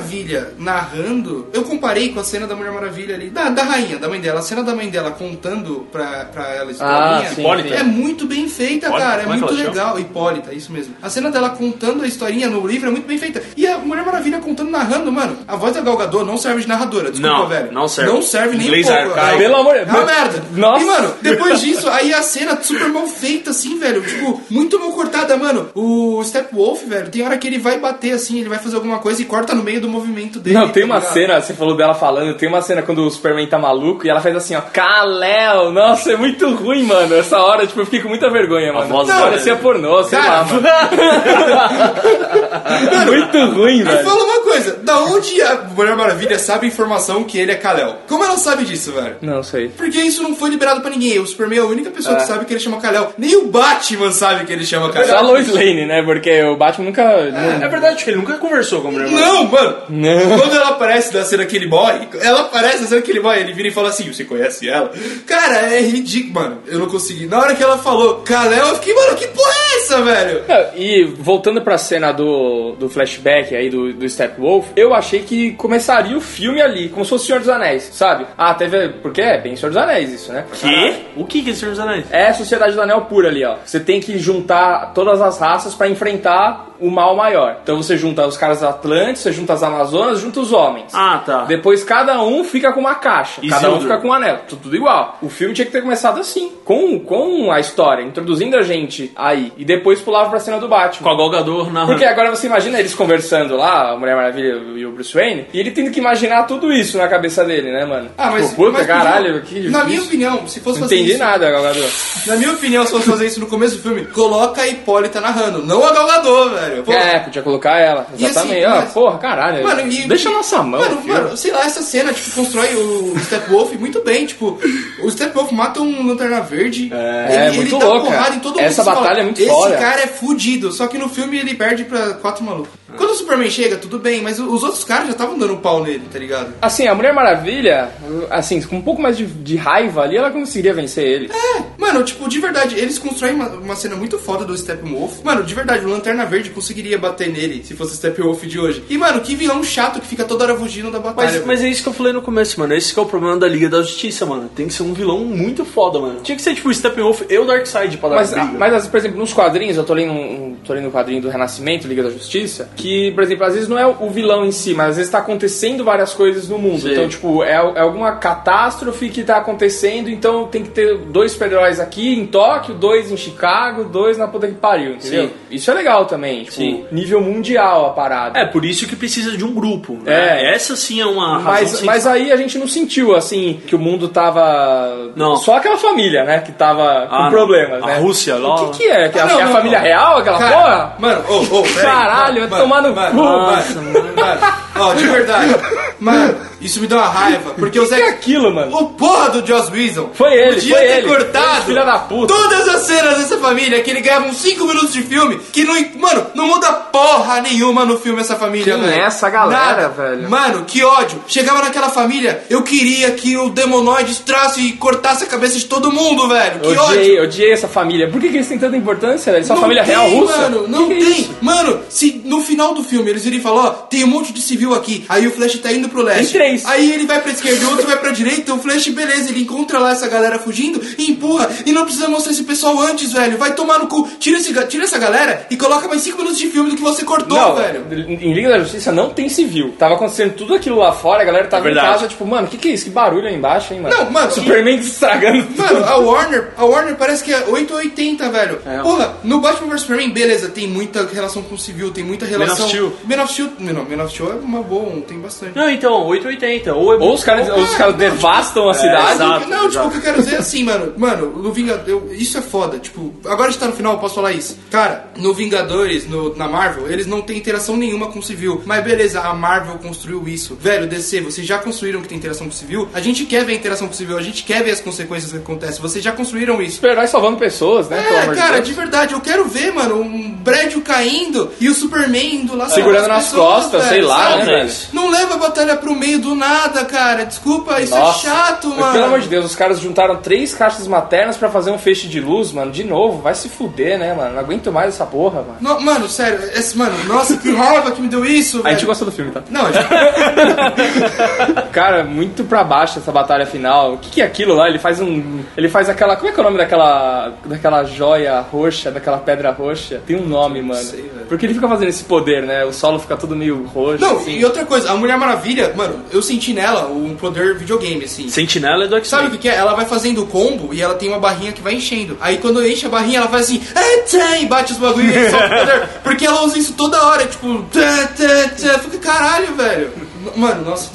narrando, eu comparei com a cena da Mulher Maravilha ali, da, da rainha, da mãe dela. A cena da mãe dela contando pra, pra ela a Ah, historinha sim, Hipólita. é muito bem feita, Hipólita? cara. É é muito ela chama? legal. Hipólita, isso mesmo. A cena dela contando a historinha no livro é muito bem feita. E a Mulher Maravilha contando, narrando, mano. A voz da Gal Gadot não serve de narradora, desculpa, Não, velho. não serve. Não serve nem Inglês um pouco. É- Pelo amor de é uma merda. Nossa. E, mano, depois disso, aí a cena super mal feita, assim, velho. Tipo, muito mal cortada, mano. O Stepwolf, velho, tem hora que ele vai bater, assim, ele vai fazer alguma coisa e corta no meio do movimento dele. Não, tem tá uma ligado? cena, você falou dela falando, tem uma cena quando o Superman tá maluco e ela faz assim, ó, Kalel, nossa, é muito ruim, mano. Essa hora, tipo, eu fiquei com muita vergonha, mano. voz Não, parecia pornô, sei Cara, lá, mano. muito ruim, velho. fala uma coisa, da onde a Mulher Maravilha sabe a informação que ele é Kal-El? Como ela sabe disso, velho? Não sei. Porque isso não foi liberado pra ninguém. O Superman é a única pessoa É. que sabe que ele chama Kal-El. Nem o Batman sabe que ele chama Só a Kal-El. Lois Lane, né? Porque o Batman nunca. É verdade que ele nunca conversou com a mulher. Maravilha. Não, mano. Não. Quando ela aparece na cena que ele morre, ela aparece na cena que ele morre, ele vira e fala assim, você conhece ela? Cara, é ridículo, mano. Eu não consegui. Na hora que ela falou Kal-El, eu fiquei, mano, que porra é essa, velho? Não, E voltando pra cena do, do flashback aí do, do Steppenwolf, eu achei que começaria o filme ali, como se fosse Senhor dos Anéis, sabe? Ah, teve. Porque é bem Senhor dos Anéis isso, né? Que? O que que é Senhor dos Anéis? É a Sociedade do Anel pura ali, ó. Você tem que juntar todas as raças pra enfrentar o mal maior. Então você junta os caras Atlantes, você junta as Amazonas, junta os homens. Ah, tá. Depois cada um fica com uma caixa, cada um Isildur. fica com um anel, tudo, tudo igual. O filme tinha que ter começado assim, com, com a história, introduzindo a gente aí, e depois pulava pra cena do Batman. Com a Gal Gadot narrando. Porque agora você imagina eles conversando lá, a Mulher Maravilha e o Bruce Wayne, e ele tendo que imaginar tudo isso na cabeça dele, né, mano? Ah, mas, Tipo, puta, mas, caralho, que Na minha opinião, se fosse Não fazer entendi isso, nada, Galgador. Na minha opinião, se fosse fazer isso no começo do filme, coloca a Hipólita narrando, não a Gal Gadot, velho. Pô, É, podia colocar ela, assim, exatamente. ah, mas- porra, caralho. Mano, e- deixa a nossa mão, Mano, mano, sei lá, essa cena, tipo, constrói o Steppenwolf muito bem. Tipo, o Steppenwolf mata um Lanterna Verde. É, ele, muito ele dá porrada cara. em todo mundo. Essa batalha é muito Esse foda." cara é fudido. Só que no filme ele perde pra quatro malucos. Quando o Superman chega, tudo bem, mas os outros caras já estavam dando um pau nele, tá ligado? Assim, a Mulher Maravilha, assim, com um pouco mais de, de raiva ali, ela conseguiria vencer ele. É, mano, tipo, de verdade, eles constroem uma, uma cena muito foda do Steppenwolf. Mano, de verdade, o Lanterna Verde conseguiria bater nele se fosse o Steppenwolf de hoje. E, mano, que vilão chato que fica toda hora fugindo da batalha. Mas, mas é isso que eu falei no começo, mano. Esse que é o problema da Liga da Justiça, mano. Tem que ser um vilão muito foda, mano. Tinha que ser tipo o Steppenwolf e o Darkseid pra dar Mas, briga. mas, por exemplo, nos quadrinhos, eu tô lendo um, um- tô lendo um quadrinho do Renascimento, Liga da Justiça, que, por exemplo, às vezes não é o vilão em si, mas às vezes tá acontecendo várias coisas no mundo. Sim. Então, tipo, é, é alguma catástrofe que tá acontecendo, então tem que ter dois super-heróis aqui em Tóquio, dois em Chicago, dois na puta que pariu, entendeu? Sim. Isso é legal também, tipo, Sim. nível mundial a parada. É, por isso que precisa de um grupo. Né? É. Essa sim é uma razão Mas, sem- mas aí a gente não sentiu, assim, que o mundo tava. Não. Só aquela família, né? Que tava com Ah, problemas, a né? Rússia lá. O que, que é? Que Ah, a, não, que a não, família não. real, aquela Cara, porra? Mano, ô, ô, peraí, Caralho, mano, vai tomar no mano, cu. Mano, mano, ó, de verdade. Mano, isso me dá uma raiva. Porque o que é aquilo, mano? O porra do Joss Whedon Foi ele, podia foi ter ele. cortado Filha da puta. todas as cenas dessa família que ele ganhava uns 5 minutos de filme que não. Mano, não muda porra nenhuma no filme essa família, Quem velho. é essa galera, Nada. velho? Mano, que ódio. Chegava naquela família, eu queria que o demonoide estrasse e cortasse a cabeça de todo mundo, velho. Que ódio. Odiei, odiei essa família. Por que, que eles têm tanta importância, velho? Não família tem, real russa? Mano, não Que que é tem. isso? Mano, se no final do filme eles irem falar, ó, tem um monte de civil aqui. Aí o Flash tá indo pro leste. Tem três. Aí ele vai pra esquerda e o outro vai pra direita. O Flash, beleza, ele encontra lá essa galera fugindo e empurra. E não precisa mostrar esse pessoal antes, velho. Vai tomar no cu. Tira, esse, tira essa galera e coloca mais 5 minutos de filme do que você cortou, Não, velho. em Liga da Justiça não tem civil. Tava acontecendo tudo aquilo lá fora, a galera tava É em verdade. casa, tipo, mano, o que, que é isso? Que barulho aí embaixo, hein, mano? Não, mano, Superman estragando Mano, a Warner, a Warner parece que é 880, velho. É. Porra, no Batman vs Superman, beleza, tem muita relação com o civil, tem muita relação. of Steel. Man of Steel. Não, Man of Steel é uma boa, tem bastante. Não, então, 880 80. Ou, é Ou os caras, ou os caras devastam a cidade. exato. Não, tipo, o que eu quero dizer é assim, mano. Mano, no Vingador. Isso é foda. Tipo, agora a gente tá no final, eu posso falar isso. Cara, no Vingadores, no, na Marvel, eles não têm interação nenhuma com o civil. Mas beleza, a Marvel construiu isso. Velho, DC, vocês já construíram que tem interação com o civil? A gente quer ver a interação com o civil, a gente quer ver as consequências que acontecem. Vocês já construíram isso. Super-heróis salvando pessoas, né? É, de cara, Deus. de verdade, eu quero ver, mano, um prédio caindo e o Superman indo lá Segurando nas pessoas, costas, sei lá, sabe? Velho? Não leva a batalha pro meio do nada, cara. Desculpa, isso Nossa. é chato, Mas, mano. Pelo amor de Deus, os caras juntaram três caixas maternas pra fazer um feixe de luz, mano. De novo, vai se fuder, né, mano? Não aguento mais essa porra, mano. No- mano, sério, esse, mano, nossa, que raiva que me deu isso, A gente velho. gosta do filme, tá? Não, a gente... Cara, muito pra baixo essa batalha final. O que, que é aquilo lá? Ele faz um. Ele faz aquela. Como é que é o nome daquela. daquela joia roxa, daquela pedra roxa? Tem um nome, mano. sei, velho. Porque ele fica fazendo esse poder, né? O solo fica tudo meio roxo. Não, assim. E outra coisa, a Mulher Maravilha, mano, eu senti nela um poder videogame, assim. Sentinela é do Sabe o X-Men. que, que é? Ela vai fazendo o combo e ela tem uma barrinha que vai enchendo. Aí quando enche a barrinha, ela faz assim, "Ah, tã", e bate os bagulhos e solta o poder. Porque ela usa isso toda hora, tipo, tã, tã, tã. Fica caralho, velho. Mano, nossa.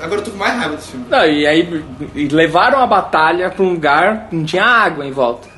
Agora eu tô com mais raiva desse filme. Não, e aí levaram a batalha pra um lugar que não tinha água em volta.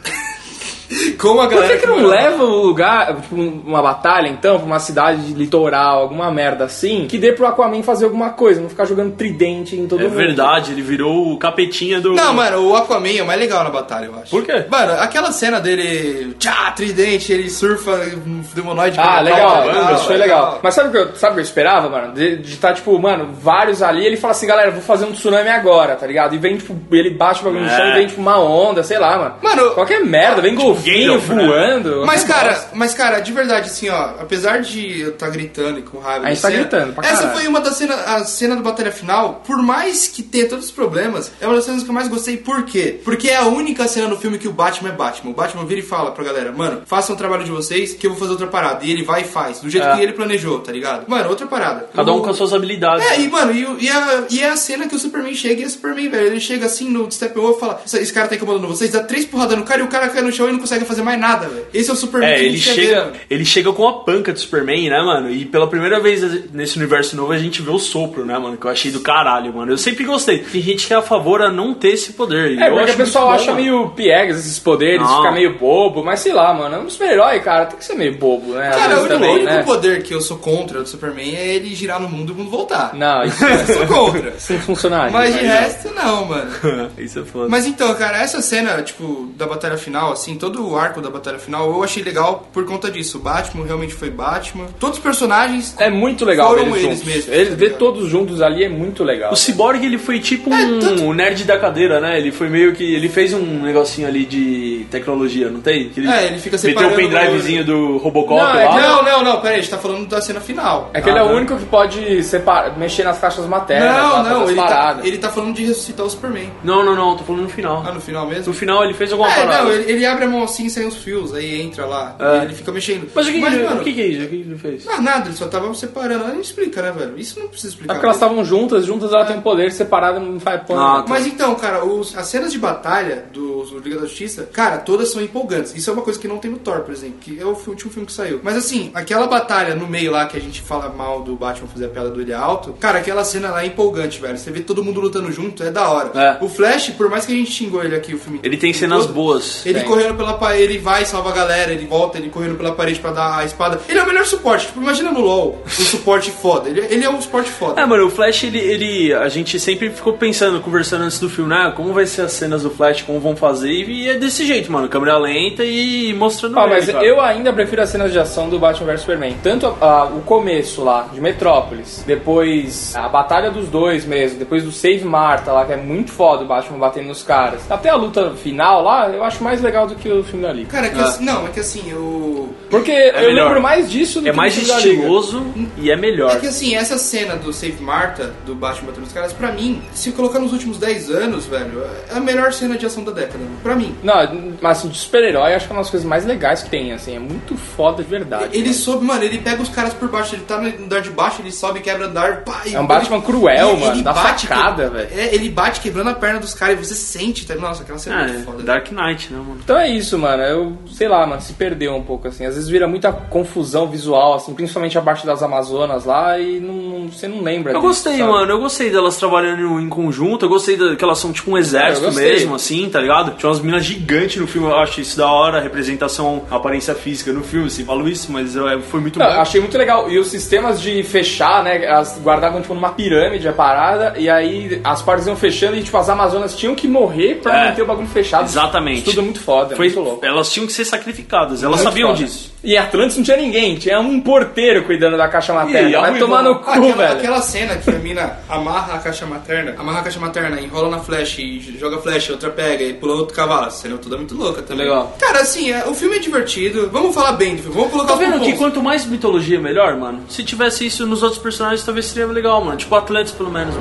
Como a Por galera. que, que não leva o lugar, tipo, uma batalha então, pra uma cidade de litoral, alguma merda assim, que dê pro Aquaman fazer alguma coisa, não ficar jogando tridente em todo É mundo. verdade, ele virou o capetinha do. Não, mano, o Aquaman é o mais legal na batalha, eu acho. Por quê? Mano, aquela cena dele, tchá, tridente, ele surfa um demonoide. Ah, legal, legal, isso foi legal. Mas sabe o que eu, sabe o que eu esperava, mano? De estar, tipo, mano, vários ali, ele fala assim, galera, vou fazer um tsunami agora, tá ligado? E vem, tipo, ele bate o bagulho no É. chão e vem, tipo, uma onda, sei lá, mano. Mano, Qualquer merda, vem golfinho Gandalf, né? voando. Mas, cara, mas, cara, de verdade, assim, ó, apesar de eu estar gritando e com raiva. A gente tá cena, gritando pra Essa foi uma das cenas, a cena da batalha final, por mais que tenha todos os problemas, é uma das cenas que eu mais gostei. Por quê? Porque é a única cena no filme que o Batman é Batman. O Batman vira e fala pra galera, mano, façam o trabalho de vocês que eu vou fazer outra parada. E ele vai e faz, do jeito É. que ele planejou, tá ligado? Mano, outra parada. Cada um com as suas habilidades. é, e mano, e, e, a, e é a cena que o Superman chega e é Superman, velho. Ele chega assim no Steppenwolf e fala: Esse esse cara tá incomodando vocês, dá três porradas no cara e o cara cai no chão e não consegue fazer mais nada, velho. Esse é o Superman É, que a ele chega, ver, ele chega com a panca do Superman, né, mano? E pela primeira vez nesse universo novo a gente vê o sopro, né, mano? Que eu achei do caralho, mano. Eu sempre gostei. Tem gente que é a favor a não ter esse poder. É, eu porque o pessoal bom, acha mano. meio piegas esses poderes, Não. fica meio bobo, mas sei lá, mano. É um super-herói, cara, tem que ser meio bobo, né? Cara, o único, também, único né? poder que eu sou contra do Superman é ele girar no mundo e o mundo voltar. Não, isso, Eu sou contra. isso não funcionaria. Mas de Mas, resto, não, mano. Isso é foda. Mas então, cara, essa cena, tipo, da batalha final, assim, todo o arco da batalha final, eu achei legal por conta disso. O Batman realmente foi Batman. Todos os personagens. É muito legal Foram eles eles mesmos, Eles tá ver todos juntos ali é muito legal. O Cyborg, ele foi tipo É, um tanto- nerd da cadeira, né? Ele foi meio que. Ele fez um negocinho ali de tecnologia, não tem? Que É, ele fica Meteu separando o pendrivezinho do Robocop Não, é lá. que Não, não, não, pera aí, a gente tá falando da cena final. É que ele é Ah, o tá. único que pode separar, mexer nas caixas maternas, Não, não, ele tá, ele tá falando de ressuscitar o Superman. Não, não, não, tô falando no final. Ah, no final mesmo? No final ele fez alguma É, parada. não, ele, ele abre a mão assim sem os fios, aí entra lá, É. e ele fica mexendo. Mas o que, que, ele- mano, o que, que é isso? O que, que ele fez? Não, nada, ele só tava separando. Ela não explica, né, velho? Isso não precisa É explicar. porque elas estavam juntas, juntas ela tem um poder, separada não faz pano. Ah, Mas então, cara, os- as cenas de batalha do, do Liga da Justiça, cara, todas são empolgantes. Isso é uma coisa que não tem no Thor, por exemplo, que é o último filme que saiu. Mas assim, aquela batalha no meio lá que a gente fala mal do Batman fazer a piada do ele é alto, cara, aquela cena lá é empolgante, velho. Você vê todo mundo lutando junto, é da hora. É. O Flash, por mais que a gente xingou ele aqui o filme Ele tem todo, cenas boas. Ele Tem. correndo pela parede, ele vai, salva a galera, ele volta, ele correndo pela parede pra dar a espada. Ele é o melhor suporte. Tipo, imagina no LoL, um suporte foda. Ele, ele é um suporte foda. É, mano, o Flash, ele, ele. A gente sempre ficou pensando, conversando antes do filme, né? Como vai ser as cenas do Flash, como vão fazer, e é desse jeito, mano. Câmera lenta e mostrando Ah, ele, mas cara. eu ainda prefiro as cenas de ação do Batman vs Superman. Tanto a- a- o começo lá, de Metrópolis, depois a batalha dos dois mesmo, depois do Save Marta lá, que é muito foda o Batman batendo nos caras. Até a luta final lá, eu acho mais legal do que o filme da Liga. Cara, é que assim, não, é que assim, eu. Porque eu melhor. lembro mais disso do É que mais da Liga. estiloso e é melhor. É que assim, essa cena do Save Marta, do Batman batendo nos caras, pra mim, se colocar nos últimos 10 anos, velho, é a melhor cena de ação da década. Pra mim. Não, mas assim, de super-herói, acho que é uma das coisas mais legais que tem, assim, é muito foda de verdade. Ele sobe, mano, ele pega os caras por baixo, ele tá no andar de baixo, ele sobe, quebra andar, pá, e É um Batman cruel, ele- mano, ele dá bate facada, velho. É, ele bate quebrando a perna dos caras e você sente, tá? Nossa, aquela cena é muito É, foda. Dark Knight, né, mano? Então é isso. isso, mano, eu sei lá, mano, se perdeu um pouco, assim. Às vezes vira muita confusão visual, assim, principalmente a parte das Amazonas lá, e não, você não lembra. Eu disso, gostei, sabe? mano. Eu gostei delas trabalhando em conjunto. Eu gostei da, que elas são tipo um exército É, eu mesmo, assim, tá ligado? Tinha umas minas gigantes no filme. Eu acho isso da hora. A representação, a aparência física no filme, assim. Falo isso, mas é, foi muito Não, bom. eu achei muito legal. E os sistemas de fechar, né? Elas guardavam tipo numa pirâmide a parada, e aí as partes iam fechando e tipo as Amazonas tinham que morrer pra É. manter o bagulho fechado. Exatamente. Isso tudo é muito foda, Foi- muito louco. Elas tinham que ser sacrificadas. Elas Muito sabiam foda. disso. E Atlantis não tinha ninguém, tinha um porteiro cuidando da caixa materna. Ih, Vai arruinou. tomar no cu, Aquela, velho. aquela cena que a mina amarra a caixa materna, amarra a caixa materna, enrola na flash e joga flash, outra pega e pula outro cavalo. Cena toda muito louca também. Legal. Cara, assim, é, o filme é divertido. Vamos falar bem do filme. Vamos colocar Tá vendo que quanto mais mitologia, melhor, mano? Se tivesse isso nos outros personagens, talvez seria legal, mano. Tipo Atlantis, pelo menos.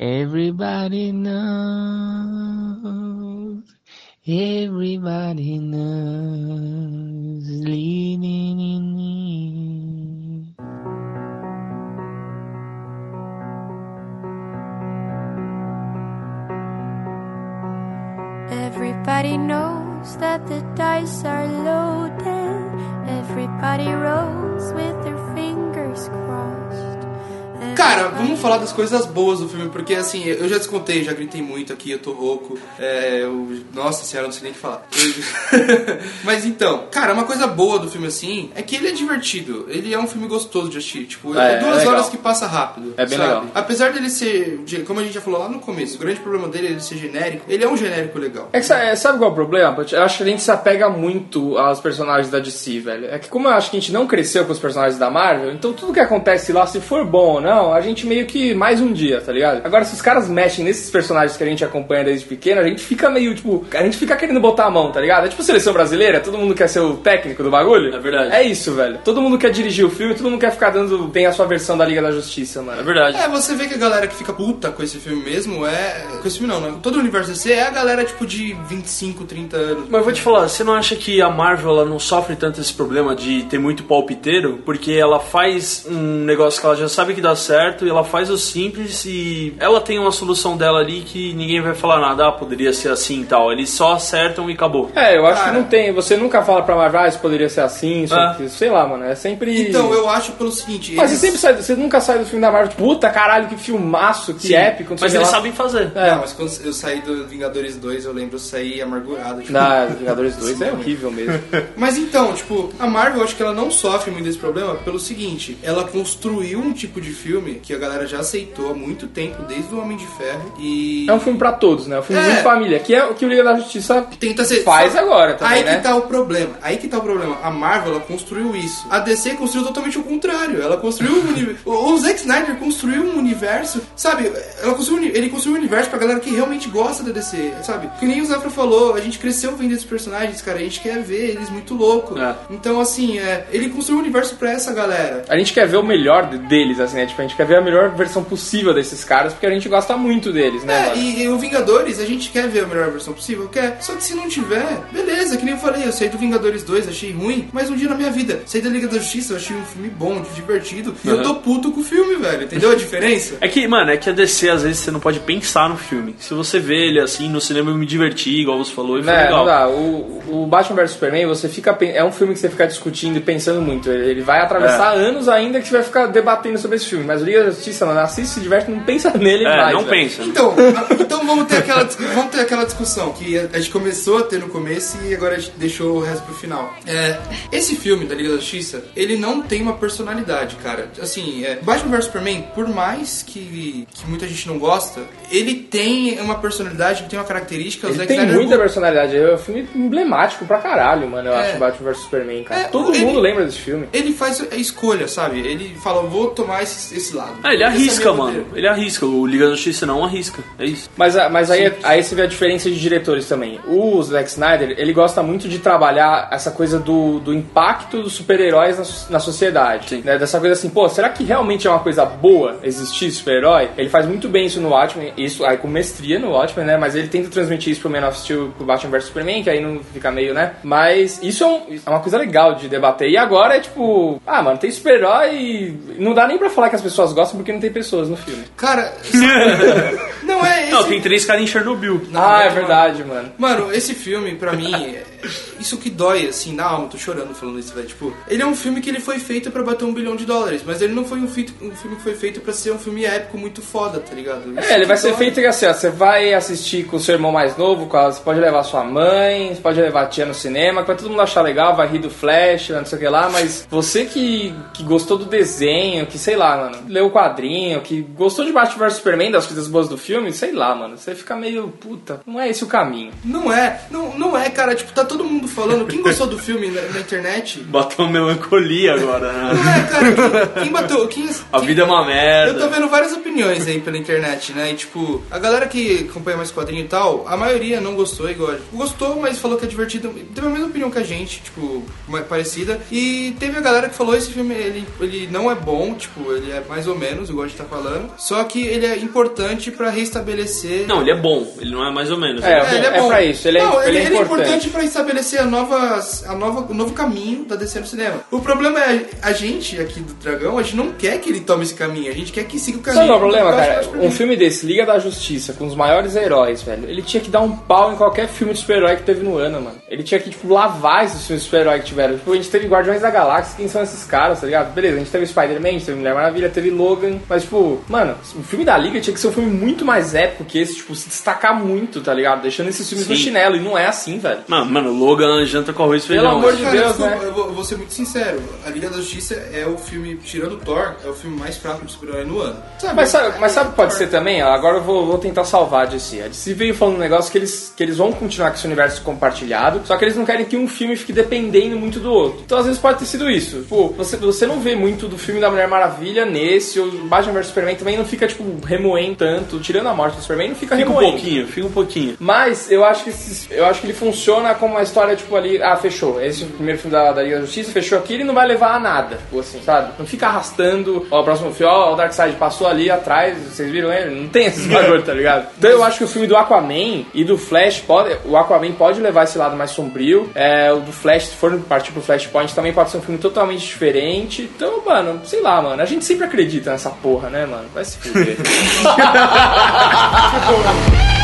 Everybody knows. Everybody knows. Leaning in me. Everybody knows that the dice are loaded. Everybody rolls with their fingers crossed. Cara, vamos falar das coisas boas do filme, porque assim, eu já descontei, já gritei muito aqui, eu tô rouco. É, eu, nossa senhora, não sei nem o que falar. Eu- Mas então, cara, uma coisa boa do filme assim é que ele é divertido. Ele é um filme gostoso de assistir. Tipo, É, é, duas é horas que passa rápido. É bem sabe? legal. Apesar dele ser, como a gente já falou lá no começo, o grande problema dele é ele ser genérico. Ele é um genérico legal. É que é, sabe qual é o problema? Eu acho que a gente se apega muito aos personagens da DC, velho. É que como eu acho que a gente não cresceu com os personagens da Marvel, então tudo que acontece lá, se for bom ou não, a gente meio que mais um dia, tá ligado? Agora, se os caras mexem nesses personagens que a gente acompanha desde pequeno, a gente fica meio, tipo, a gente fica querendo botar a mão, tá ligado? É tipo seleção brasileira, todo mundo quer ser o técnico do bagulho. É verdade. É isso, velho. Todo mundo quer dirigir o filme, todo mundo quer ficar dando, tem a sua versão da Liga da Justiça, mano. É verdade. É, você vê que a galera que fica puta com esse filme mesmo é. Com esse filme não, né? Todo o universo DC é a galera tipo de 25, 30 anos. Mas eu vou te falar, você não acha que a Marvel ela não sofre tanto esse problema de ter muito palpiteiro? Porque ela faz um negócio que ela já sabe que dá certo e ela faz o simples e ela tem uma solução dela ali que ninguém vai falar nada, ah, poderia ser assim e tal. Eles só acertam e acabou. É, eu acho Cara. que não tem. Você nunca fala pra Marvel, ah, isso poderia ser assim, isso É. aqui. Sei lá, mano. É sempre. Então, eu acho pelo seguinte. Mas eles- você sempre sai, você nunca sai do filme da Marvel, puta caralho, que filmaço, que Sim, épico, não Mas eles lá. sabem fazer. É. Não, mas quando eu saí do Vingadores 2, eu lembro, eu saí amargurado. Tipo, Na Vingadores 2 é Sim. horrível mesmo. Mas então, tipo, a Marvel, eu acho que ela não sofre muito desse problema pelo seguinte: ela construiu um tipo de filme que a galera já aceitou há muito tempo, desde o Homem de Ferro, e. É um filme pra todos, né? É um filme É. de família, que é o que o Liga da Justiça Tenta ser. faz agora também, Aí né? que tá o problema. Aí que tá o problema. A Marvel ela construiu isso. A DC construiu totalmente o contrário. Ela construiu um universo. O Zack Snyder construiu um universo, sabe? Ela construiu, ele construiu um universo pra galera que realmente gosta da DC, sabe? Que nem o Zafra falou, a gente cresceu vendo esses personagens, cara. A gente quer ver eles muito loucos. É. Então, assim, é, ele construiu um universo pra essa galera. A gente quer ver o melhor de- deles, assim, né? Tipo, a gente quer ver a melhor versão possível desses caras, porque a gente gosta muito deles, né, É, e, e o Vingadores, a gente quer ver a melhor versão possível, quer. Só que se não tiver, beleza, que nem eu falei, eu saí do Vingadores 2, achei ruim, mas um dia na minha vida, saí da Liga da Justiça, eu achei um filme bom, divertido, e eu tô puto com o filme, velho. Entendeu a diferença? É que, mano, é que a DC às vezes você não pode pensar no filme. Se você vê ele assim no cinema, eu me diverti, igual você falou, e foi Né, legal. não dá. O, o Batman vs Superman, você fica é um filme que você fica discutindo e pensando muito. Ele ele vai atravessar É. anos ainda que você vai ficar debatendo sobre esse filme. Mas o Liga da Justiça, mano, assiste, se diverte, não pensa nele É, mais. não velho. pensa. Então, então vamos ter aquela vamos ter aquela discussão que a, gente começou a ter no começo e agora a gente deixou o resto pro final. É, esse filme da Liga da Justiça, ele não tem uma personalidade, cara. Assim, é, Batman vs Superman, por mais que, que muita gente não gosta, ele tem uma personalidade, ele tem uma característica. Ele tem Snyder muita personalidade. É um filme emblemático pra caralho, mano. Eu É. acho Batman vs Superman, cara. É, Todo ele- mundo lembra desse filme. Ele faz a escolha, sabe? Ele fala, vou tomar esse, esse lado. Ah, ele é arrisca, minha mano. Ele arrisca. O Liga da Justiça não arrisca. É isso. Mas, a- mas aí, aí você vê a diferença de diretores também. O Zack Snyder, ele gosta muito de trabalhar essa coisa do, do impacto dos super-heróis na, na sociedade. Sim. Né? Dessa coisa assim, pô, será que realmente é uma coisa boa existir super-herói? Ele faz muito bem isso no Watchmen, isso aí com mestria no Watchmen, né? Mas ele tenta transmitir isso pro Man of Steel, pro Batman vs Superman, que aí não fica meio, né? Mas isso é, um- é uma coisa legal de debater. E agora é tipo, ah, mano, tem super-herói e não dá nem pra falar que as pessoas gostam porque não tem pessoas no filme. Cara, Não é esse. Não, tem três caras em Chernobyl. Ah, é verdade, mano. Mano, esse filme, pra mim, é- isso que dói, assim, na alma, tô chorando falando isso, velho. Tipo, ele é um filme que ele foi feito pra bater um bilhão de dólares, mas ele não foi um, feito, um filme que foi feito pra ser um filme épico muito foda, tá ligado? Isso É, ele vai ser dói. feito assim, ó, você vai assistir com o seu irmão mais novo, você pode levar sua mãe, você pode levar a tia no cinema, que vai todo mundo achar legal, vai rir do Flash, não sei o que lá, mas você que, que gostou do desenho, que sei lá, mano, leu o quadrinho, que gostou de Batman vs Superman, das coisas boas do filme, sei lá, mano, você fica meio, puta, não é esse o caminho. Não é, não, não é, cara. Tipo, tá todo mundo falando. Quem gostou do filme na, na internet? Bateu uma melancolia agora, né? Não é, cara. Quem, quem bateu. Quem, A quem- vida é uma merda. Eu tô vendo várias opiniões aí pela internet, né? E tipo, a galera que acompanha mais quadrinho e tal, a maioria não gostou, igual. Gostou, mas falou que é divertido. Teve a mesma opinião que a gente, tipo, mais parecida. E teve a galera que falou esse filme, ele, ele não é bom, tipo, ele é mais ou menos, igual a gente tá falando. Só que ele é importante pra restabelecer. Não, ele é bom, ele não é mais ou menos. É, É, ele é, é bom. pra isso, ele é- Não, ele é ele é importante. importante pra estabelecer a nova, a nova, o novo caminho da DC no cinema. O problema é, a gente aqui do Dragão, a gente não quer que ele tome esse caminho, a gente quer que siga o caminho. Sabe é o problema, cara? Um filme desse, Liga da Justiça, com os maiores heróis, velho, ele tinha que dar um pau em qualquer filme de super-herói que teve no ano, mano. Ele tinha que, tipo, lavar esses filmes de super-herói que tiveram. Tipo, a gente teve Guardiões da Galáxia, quem são esses caras, tá ligado? Beleza, a gente teve Spider-Man, a gente teve Mulher Maravilha, teve Logan, mas, tipo, mano, o filme da Liga tinha que ser um filme muito mais épico que esse, tipo, se destacar muito, tá ligado? Deixando esses filmes no Sim. chinelo, e não é assim, velho. Mano, mano, Logan janta com arroz e Pelo feijão. amor de Cara, Deus, desculpa, né? eu, vou, eu vou ser muito sincero. A Liga da Justiça é o filme, tirando Thor, é o filme mais fraco de super-herói no ano. Mas sabe, mas sabe o que pode ser também? Agora eu vou, vou tentar salvar a DC. A DC veio falando um negócio que eles, que eles vão continuar com esse universo compartilhado, só que eles não querem que um filme fique dependendo muito do outro. Então às vezes pode ter sido isso. Pô, você, você não vê muito do filme da Mulher Maravilha nesse, o Batman vs Superman também não fica, tipo, remoendo tanto. Tirando a morte do Superman, não fica, Fica um remoendo. pouquinho, fica um pouquinho. Mas eu acho que esses- eu acho que ele funciona como uma história, tipo, ali, ah, fechou. Esse é o primeiro filme da, da Liga da Justiça, fechou aqui, ele não vai levar a nada, tipo assim, sabe? Não fica arrastando, ó, o próximo filme, ó, o Darkseid passou ali atrás, vocês viram ele? Não tem esses bagulho, tá ligado? Então eu acho que o filme do Aquaman e do Flash pode. O Aquaman pode levar esse lado mais sombrio. É, o do Flash, se for partir pro Flashpoint, também pode ser um filme totalmente diferente. Então, mano, sei lá, mano. A gente sempre acredita nessa porra, né, mano? Vai se fuder.